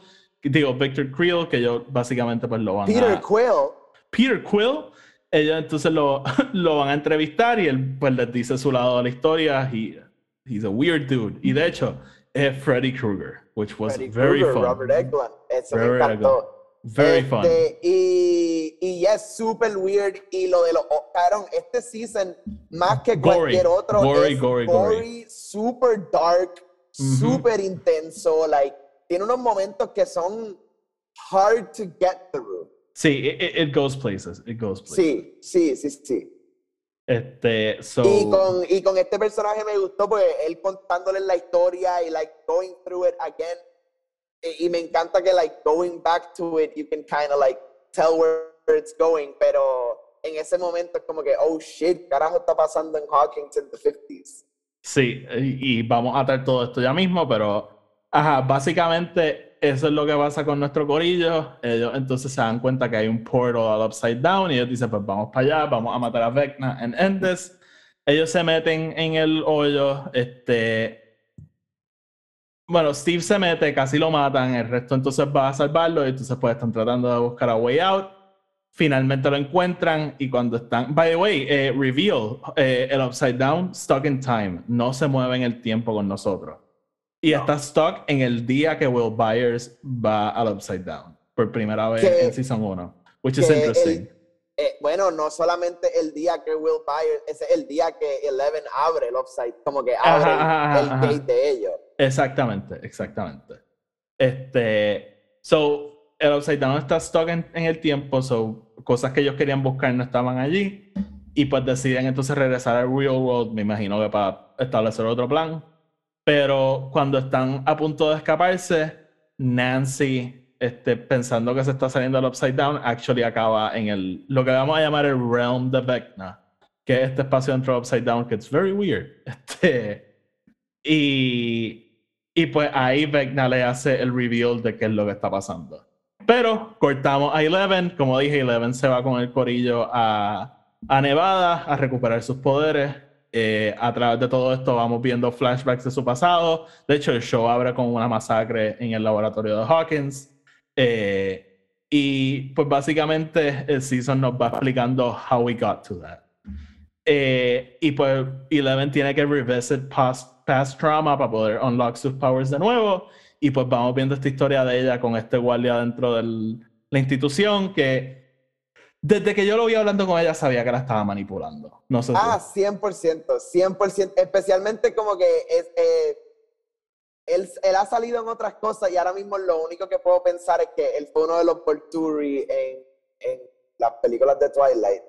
digo Victor Krill, que ellos básicamente pues lo van Peter a... Quill, Peter Quill, ellos entonces lo, (laughs) lo van a entrevistar y él pues les dice su lado de la historia. He, he's a weird dude. Y de hecho es Freddy Krueger, which was Freddy very Krueger, fun. Robert Eglund, eso me encantó. Very fun. Este, Y, y es super weird. Y lo de los Cabrón, este season, más que Gory, cualquier otro, gory, es gory, gory. super dark, Ujú. super intenso. Like, tiene unos momentos que son hard to get through. Sí, it, it- goes places. It goes places. Sí, sí, sí, sí. Este, so, Y con, y con este personaje me gustó porque él contándole la historia y like going through it again. Y me encanta que, like, going back to it, you can kind of, like, tell where it's going, pero en ese momento es como que, oh shit, carajo está pasando en Hawkins en the 50s. Sí, y, vamos a traer todo esto ya mismo, pero, ajá, básicamente eso es lo que pasa con nuestro corillo. Ellos entonces se dan cuenta que hay un portal al Upside Down y ellos dicen, pues vamos para allá, vamos a matar a Vecna en Endes. Ellos se meten en el hoyo, este... Bueno, Steve se mete, casi lo matan, el resto entonces va a salvarlo y entonces pues están tratando de buscar a Way Out finalmente lo encuentran y cuando están, by the way, eh, reveal, eh, el Upside Down, stuck in time, no se mueve en el tiempo con nosotros. Y está stuck en el día que Will Byers va al Upside Down, por primera vez en Season 1, which is interesting. Eh, bueno, no solamente el día que Will Byers, es el día que Eleven abre el Upside, como que abre el gate de ellos. Exactamente, exactamente. Este, so, el Upside Down está stuck en, el tiempo, so cosas que ellos querían buscar no estaban allí. Y pues deciden entonces regresar al real world, me imagino que para establecer otro plan. Pero cuando están a punto de escaparse, Nancy, este, pensando que se está saliendo del Upside Down, actually acaba en el, lo que vamos a llamar el Realm de Vecna, que es este espacio dentro del Upside Down que es very weird. (laughs) Este, y, y pues ahí Vecna le hace el reveal de qué es lo que está pasando. Pero cortamos a Eleven. Como dije, Eleven se va con el corillo a, a Nevada a recuperar sus poderes. Eh, a través de todo esto vamos viendo flashbacks de su pasado. De hecho, el show abre con una masacre en el laboratorio de Hawkins. Eh, y pues básicamente el season nos va explicando how we got to that. Eh, y pues Eleven tiene que revisit past, past trauma para poder unlock sus powers de nuevo. Y pues vamos viendo esta historia de ella con este guardia dentro de la institución que desde que yo lo vi hablando con ella sabía que la estaba manipulando. No sé ah, 100%, 100%. Especialmente como que es, eh, él, él, ha salido en otras cosas y ahora mismo lo único que puedo pensar es que él fue uno de los Porturi en, en las películas de Twilight.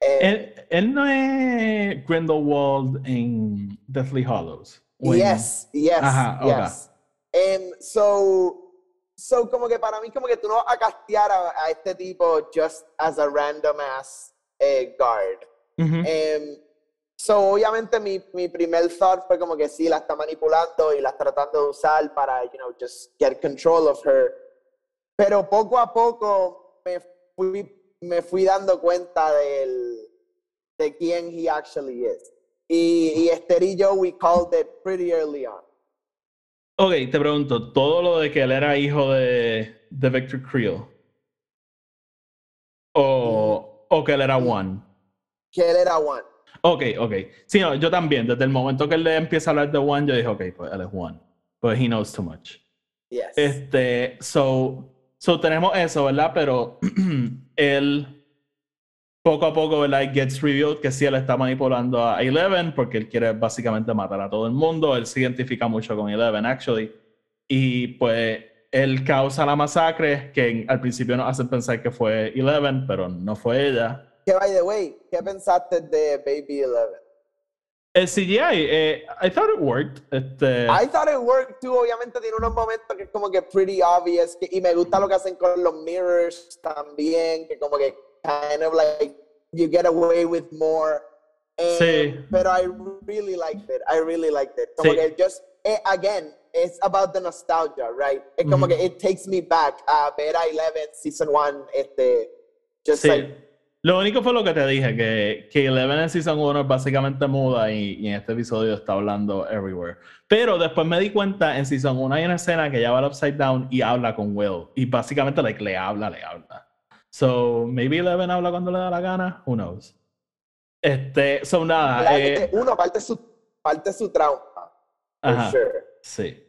Eh, él, no es Grindelwald en Deathly Hollows. Yes, yes, yes. Um, so, so, como que para mí, como que tú no vas a castear a, este tipo just as a random ass eh, guard. Em, so, obviamente, mi, mi primer thought fue como que sí, la está manipulando y la está tratando de usar para, you know, just get control of her. Pero poco a poco me fui, me fui dando cuenta del, de quién he actually is. Y, y Esther y yo, we called it pretty early on. Ok, te pregunto, todo lo de que él era hijo de, de Victor Creel. O, o que él era One. Que él era One. Ok, ok. Sí, no, yo también. Desde el momento que él le empieza a hablar de One, yo dije, ok, pues él es One. But he knows too much. Yes. Este, so, so tenemos eso, ¿verdad? Pero (clears throat) él poco a poco, ¿verdad? Gets revealed que sí él está manipulando a Eleven porque él quiere básicamente matar a todo el mundo. Él se identifica mucho con Eleven, actually. Y pues él causa la masacre que al principio nos hacen pensar que fue Eleven, pero no fue ella. Que by the way, ¿qué pensaste de Baby Eleven? El CGI, eh, I thought it worked. Este... I thought it worked too. Obviamente tiene unos momentos que es como que pretty obvious. y me gusta lo que hacen con los mirrors también, que como que kind of like you get away with more. sí. Pero I really liked it. I really liked it. Como que just, eh, again, it's about the nostalgia, right? Es como que it takes me back a ver a Eleven Season 1, este, just sí. like, lo único fue lo que te dije, que, que Eleven en Season 1 es básicamente muda y, y, en este episodio está hablando everywhere. Pero después me di cuenta, en Season 1 hay una escena que ella va al Upside Down y habla con Will. Y básicamente like, le habla, le habla. So, maybe Eleven habla cuando le da la gana, who knows. Este, so nada. Eh, uno, parte su, parte su trauma. Ajá, sure. Sí.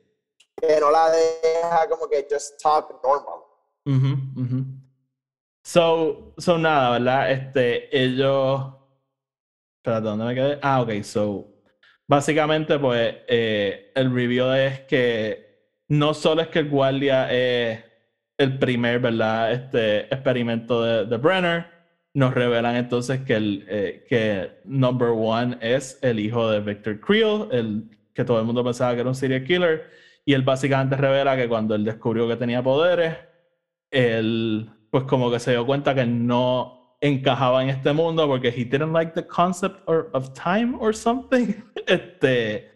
Que no la deja como que just talk normal. So, so nada, ¿verdad? Este, ellos. Espera, ¿dónde me quedé? Ah, ok, so. Básicamente, pues, eh, el review es que no solo es que el guardia es el primer, ¿verdad? Este experimento de, de Brenner. Nos revelan entonces que, el, eh, que number one es el hijo de Victor Creel, el que todo el mundo pensaba que era un serial killer. y él básicamente revela que cuando él descubrió que tenía poderes, él pues como que se dio cuenta que no encajaba en este mundo porque he didn't like the concept of time or something. (laughs) Este,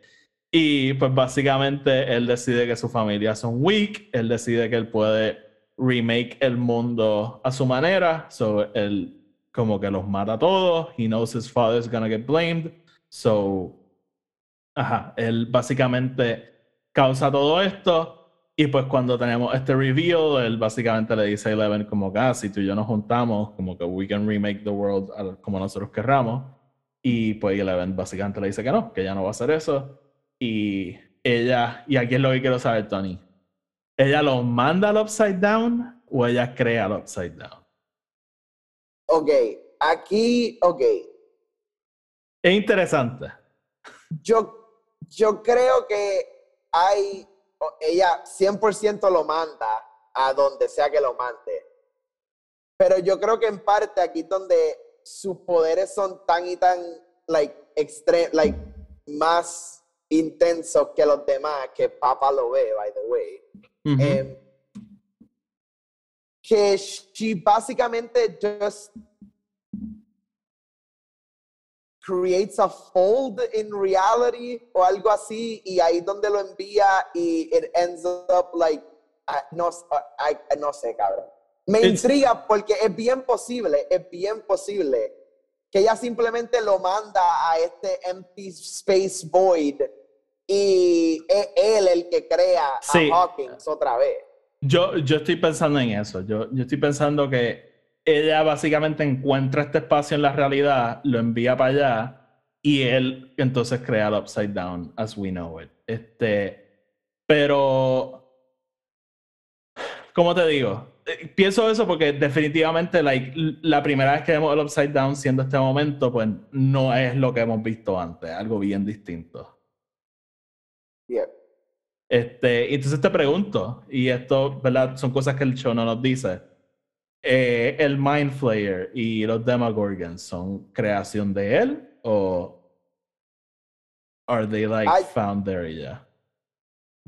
y pues básicamente él decide que su familia son weak, él decide que él puede remake el mundo a su manera, so él como que los mata a todos, he knows his father's gonna get blamed, so ajá, él básicamente causa todo esto y pues cuando tenemos este reveal, él básicamente le dice a Eleven como que, ah, si tú y yo nos juntamos, como que we can remake the world como nosotros querramos. Y pues Eleven básicamente le dice que no, que ya no va a hacer eso. Y ella, y aquí es lo que quiero saber, Tony. ¿Ella lo manda al Upside Down o ella crea el Upside Down? Ok, aquí, ok. Es interesante. Yo, yo creo que hay, ella 100% lo manda a donde sea que lo mande. Pero yo creo que en parte aquí donde sus poderes son tan y tan, like, extreme, like, más intensos que los demás, que papá lo ve, by the way. Em, que she básicamente just creates a fold in reality o algo así y ahí donde lo envía y it ends up like no, no sé cabrón me intriga porque es bien posible es bien posible que ella simplemente lo manda a este empty space void y es él el que crea a Hawkins otra vez. Yo, yo estoy pensando en eso. Yo, yo estoy pensando que ella básicamente encuentra este espacio en la realidad, lo envía para allá y él entonces crea el Upside Down as we know it. Este, pero, ¿cómo te digo? Eh, pienso eso porque definitivamente like, la primera vez que vemos el Upside Down siendo este momento, pues no es lo que hemos visto antes, algo bien distinto. Este, entonces te pregunto, y esto, ¿verdad? Son cosas que el show no nos dice. Eh, ¿El Mind Flayer y los Demogorgons son creación de él o are they like found there ya?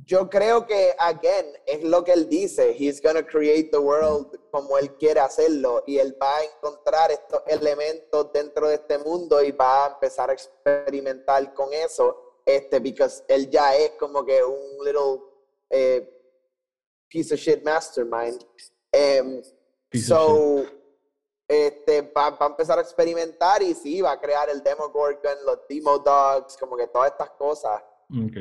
Yo creo que, again, es lo que él dice. He's gonna create the world como él quiere hacerlo. Y él va a encontrar estos elementos dentro de este mundo y va a empezar a experimentar con eso este, because él ya es como que un little eh, piece of shit mastermind. Um, so, este, va, a empezar a experimentar y sí, va a crear el Demogorgon, los Demo Dogs, como que todas estas cosas. Ok.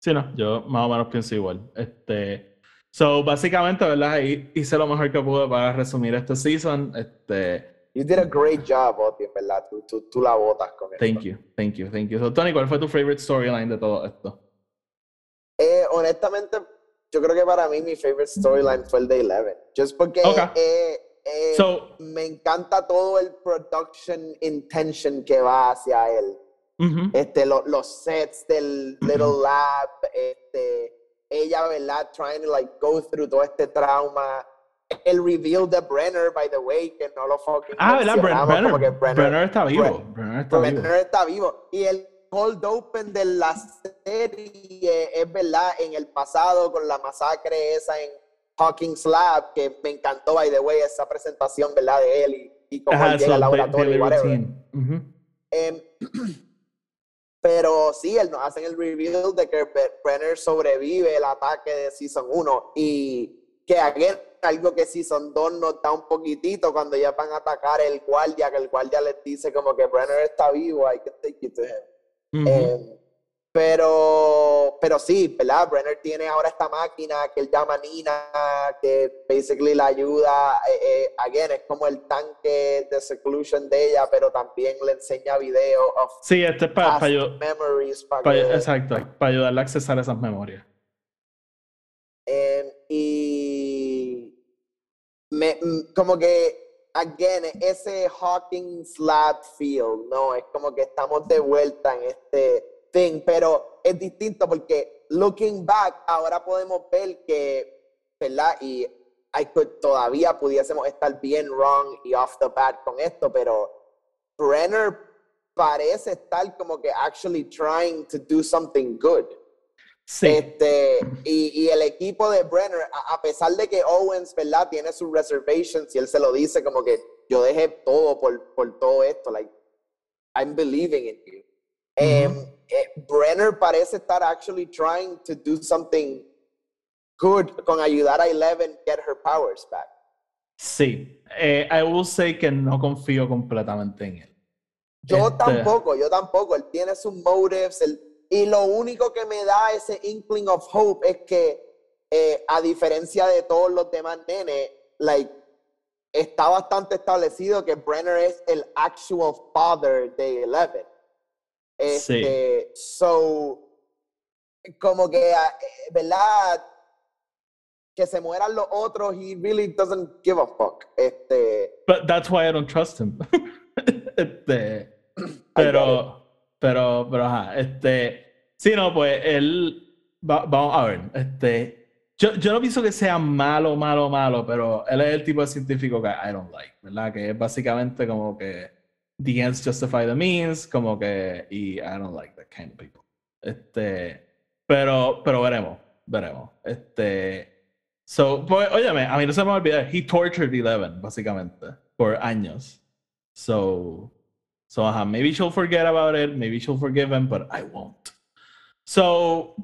Sí, no, yo más o menos pienso igual. Este, so, básicamente, ¿verdad? Hice lo mejor que pude para resumir este season. Este, You did a great job, Oti, en verdad. Tú, tú, tú, la botas con. Thank you, thank you, thank you. So, Tony, ¿cuál fue tu favorite storyline de todo esto? Eh, honestamente, yo creo que para mí mi favorite storyline fue el de Eleven. Just porque eh, eh, so, me encanta todo el production intention que va hacia él. este, los sets del Little (clears throat) Lab, este, ella, ¿verdad? Trying to like go through todo este trauma el reveal de Brenner, by the way, que no lo fucking Ah, ¿verdad? Brenner, Brenner, está vivo. Brenner está Brenner vivo. está vivo. Y el cold open de la serie es verdad en el pasado con la masacre esa en Hawkins Lab, que me encantó, by the way, esa presentación, ¿verdad? De él y, y cómo él llega al laboratorio y whatever. Em, (clears throat) pero sí, él nos hacen el reveal de que Brenner sobrevive el ataque de Season 1 y que again algo que si son dos nos da un poquitito cuando ya van a atacar el guardia, que el guardia les dice como que Brenner está vivo, hay que take it to him. Em, pero, pero sí, ¿verdad? Brenner tiene ahora esta máquina que él llama Nina, que basically la ayuda, eh, eh, again, es como el tanque de seclusion de ella, pero también le enseña videos of sí, este es para, memories. Para, exacto, para ayudarle a accesar esas memorias. Em, y me, mm, como que, again, ese Hawking Slab feel, ¿no? Es como que estamos de vuelta en este thing, pero es distinto porque looking back, ahora podemos ver que, ¿verdad? Y I could, todavía pudiésemos estar bien wrong y off the bat con esto, pero Brenner parece estar como que actually trying to do something good. Sí. Este, y, y, el equipo de Brenner, a, pesar de que Owens, ¿verdad? Tiene sus reservations y él se lo dice como que yo dejé todo por, por todo esto, like, I'm believing in you. Em, eh, Brenner parece estar actually trying to do something good con ayudar a Eleven get her powers back. Sí, eh, I will say que no confío completamente en él. Yo este tampoco, yo tampoco. Él tiene sus motives, él y lo único que me da ese inkling of hope es que, eh, a diferencia de todos los demás nenes, like, está bastante establecido que Brenner es el actual father de Eleven. Este, sí. So, como que, ah, eh, ¿verdad? Que se mueran los otros, he really doesn't give a fuck. Este, But that's why I don't trust him. (laughs) este, pero, pero, pero, ajá, este, sí, no, pues él, vamos a ver, este, yo, yo no pienso que sea malo, malo, malo, pero él es el tipo de científico que I don't like, ¿verdad? Que es básicamente como que the ends justify the means, como que, y I don't like that kind of people. Este, pero, pero veremos, veremos. Este, so, pues, óyeme, a mí no se me olvida, he tortured Eleven, básicamente, por años. So, So, uh, maybe she'll forget about it, maybe she'll forgive him, but I won't. So,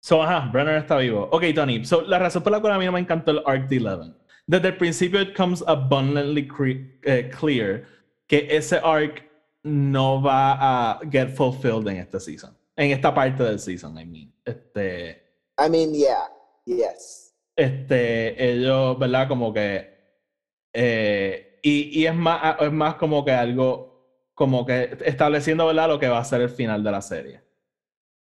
so, ajá, Brenner está vivo. Ok, Tony, so la razón por la cual a mí no me encantó el Arc de Eleven, desde el principio it comes abundantly uh, clear que ese arc no va a get fulfilled en esta season. En esta parte del season, I mean. Este, I mean, yeah, yes. Este, ellos, ¿verdad? Como que. Eh, y, y es, más, es más como que algo como que estableciendo ¿verdad? lo que va a ser el final de la serie.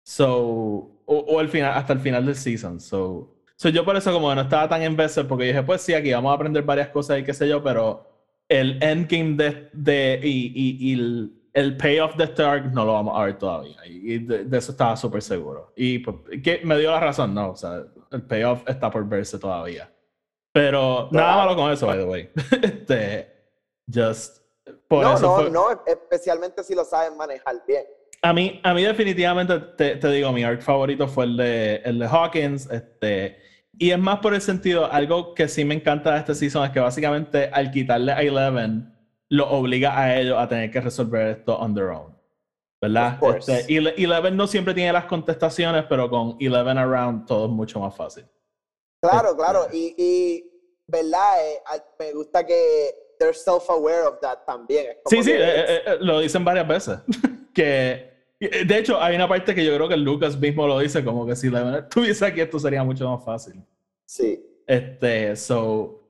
So, o, el final, hasta el final del season. So, so, yo por eso como no estaba tan invested porque dije, pues sí, aquí vamos a aprender varias cosas y qué sé yo, pero el endgame de, de y, y, el, payoff de Stark no lo vamos a ver todavía. Y de, eso estaba súper seguro. Y pues, que me dio la razón, no, o sea, el payoff está por verse todavía. Pero nada malo con eso, by the way. (laughs) este, just no, no, no, especialmente si lo saben manejar bien. A mí, a mí definitivamente te, te, digo, mi arc favorito fue el de, el de Hawkins. Este, y es más por el sentido, algo que sí me encanta de este season es que básicamente al quitarle a Eleven, lo obliga a ellos a tener que resolver esto on their own. ¿Verdad? Este, Eleven no siempre tiene las contestaciones, pero con Eleven around todo es mucho más fácil. Claro, este, claro. Y, y ¿verdad? Eh, me gusta que they're self-aware of that también. sí, sí, eh, eh, lo dicen varias veces. (laughs) que, de hecho, hay una parte que yo creo que Lucas mismo lo dice, como que si la (laughs) estuviese aquí, esto sería mucho más fácil. Sí. Este, so,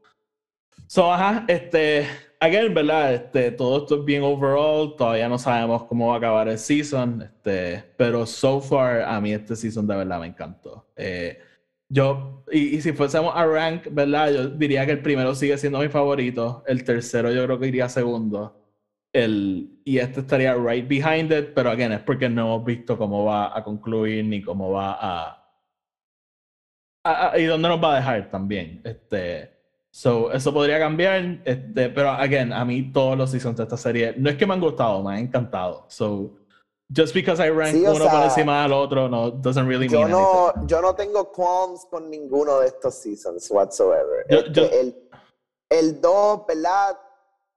so, ajá, este, again, ¿verdad? Este, todo esto es bien overall, todavía no sabemos cómo va a acabar el season, este, pero so far, a mí este season de verdad me encantó. Eh, yo, y, si fuésemos a rank, ¿verdad? Yo diría que el primero sigue siendo mi favorito. El tercero yo creo que iría segundo. El, y este estaría right behind it, pero again, es porque no hemos visto cómo va a concluir ni cómo va a, y dónde nos va a dejar también. Este, so, eso podría cambiar, este, pero again, a mí todos los seasons de esta serie no es que me han gustado, me han encantado. So, just because I rank uno por encima del otro no doesn't really yo mean no, Yo no tengo qualms con ninguno de estos seasons whatsoever. Este, el, el 2, ¿verdad?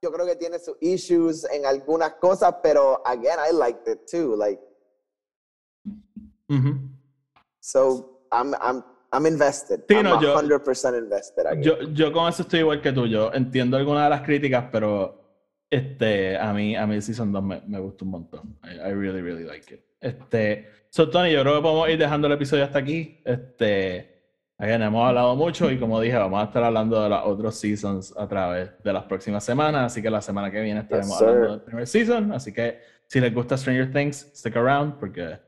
Yo creo que tiene sus issues en algunas cosas, pero again, I liked it too. Like, so I'm, I'm, I'm invested. I'm 100% invested. Yo, yo con eso estoy igual que tú. Yo entiendo algunas de las críticas, pero este, a mí, a mí Season 2 me, me gustó un montón. I, really, really like it. Este, so, Tony, yo creo que podemos ir dejando el episodio hasta aquí. Este, again, hemos hablado mucho y como dije, vamos a estar hablando de las otros seasons a través de las próximas semanas. Así que la semana que viene estaremos hablando del primer season. Así que si les gusta Stranger Things, stick around porque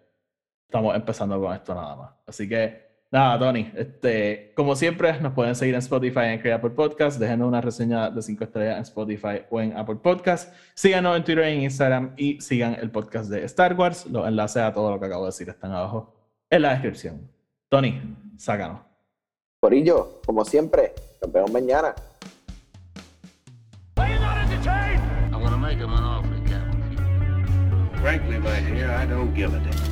estamos empezando con esto nada más. Así que Nada, Tony, este, como siempre, nos pueden seguir en Spotify en Apple Podcast. Déjenos una reseña de 5 estrellas en Spotify o en Apple Podcast. Síganos en Twitter e Instagram y sigan el podcast de Star Wars. Los enlaces a todo lo que acabo de decir están abajo en la descripción. Tony, sácanos. Corillo, como siempre, nos vemos mañana. Frankly, my dear, I don't give a damn.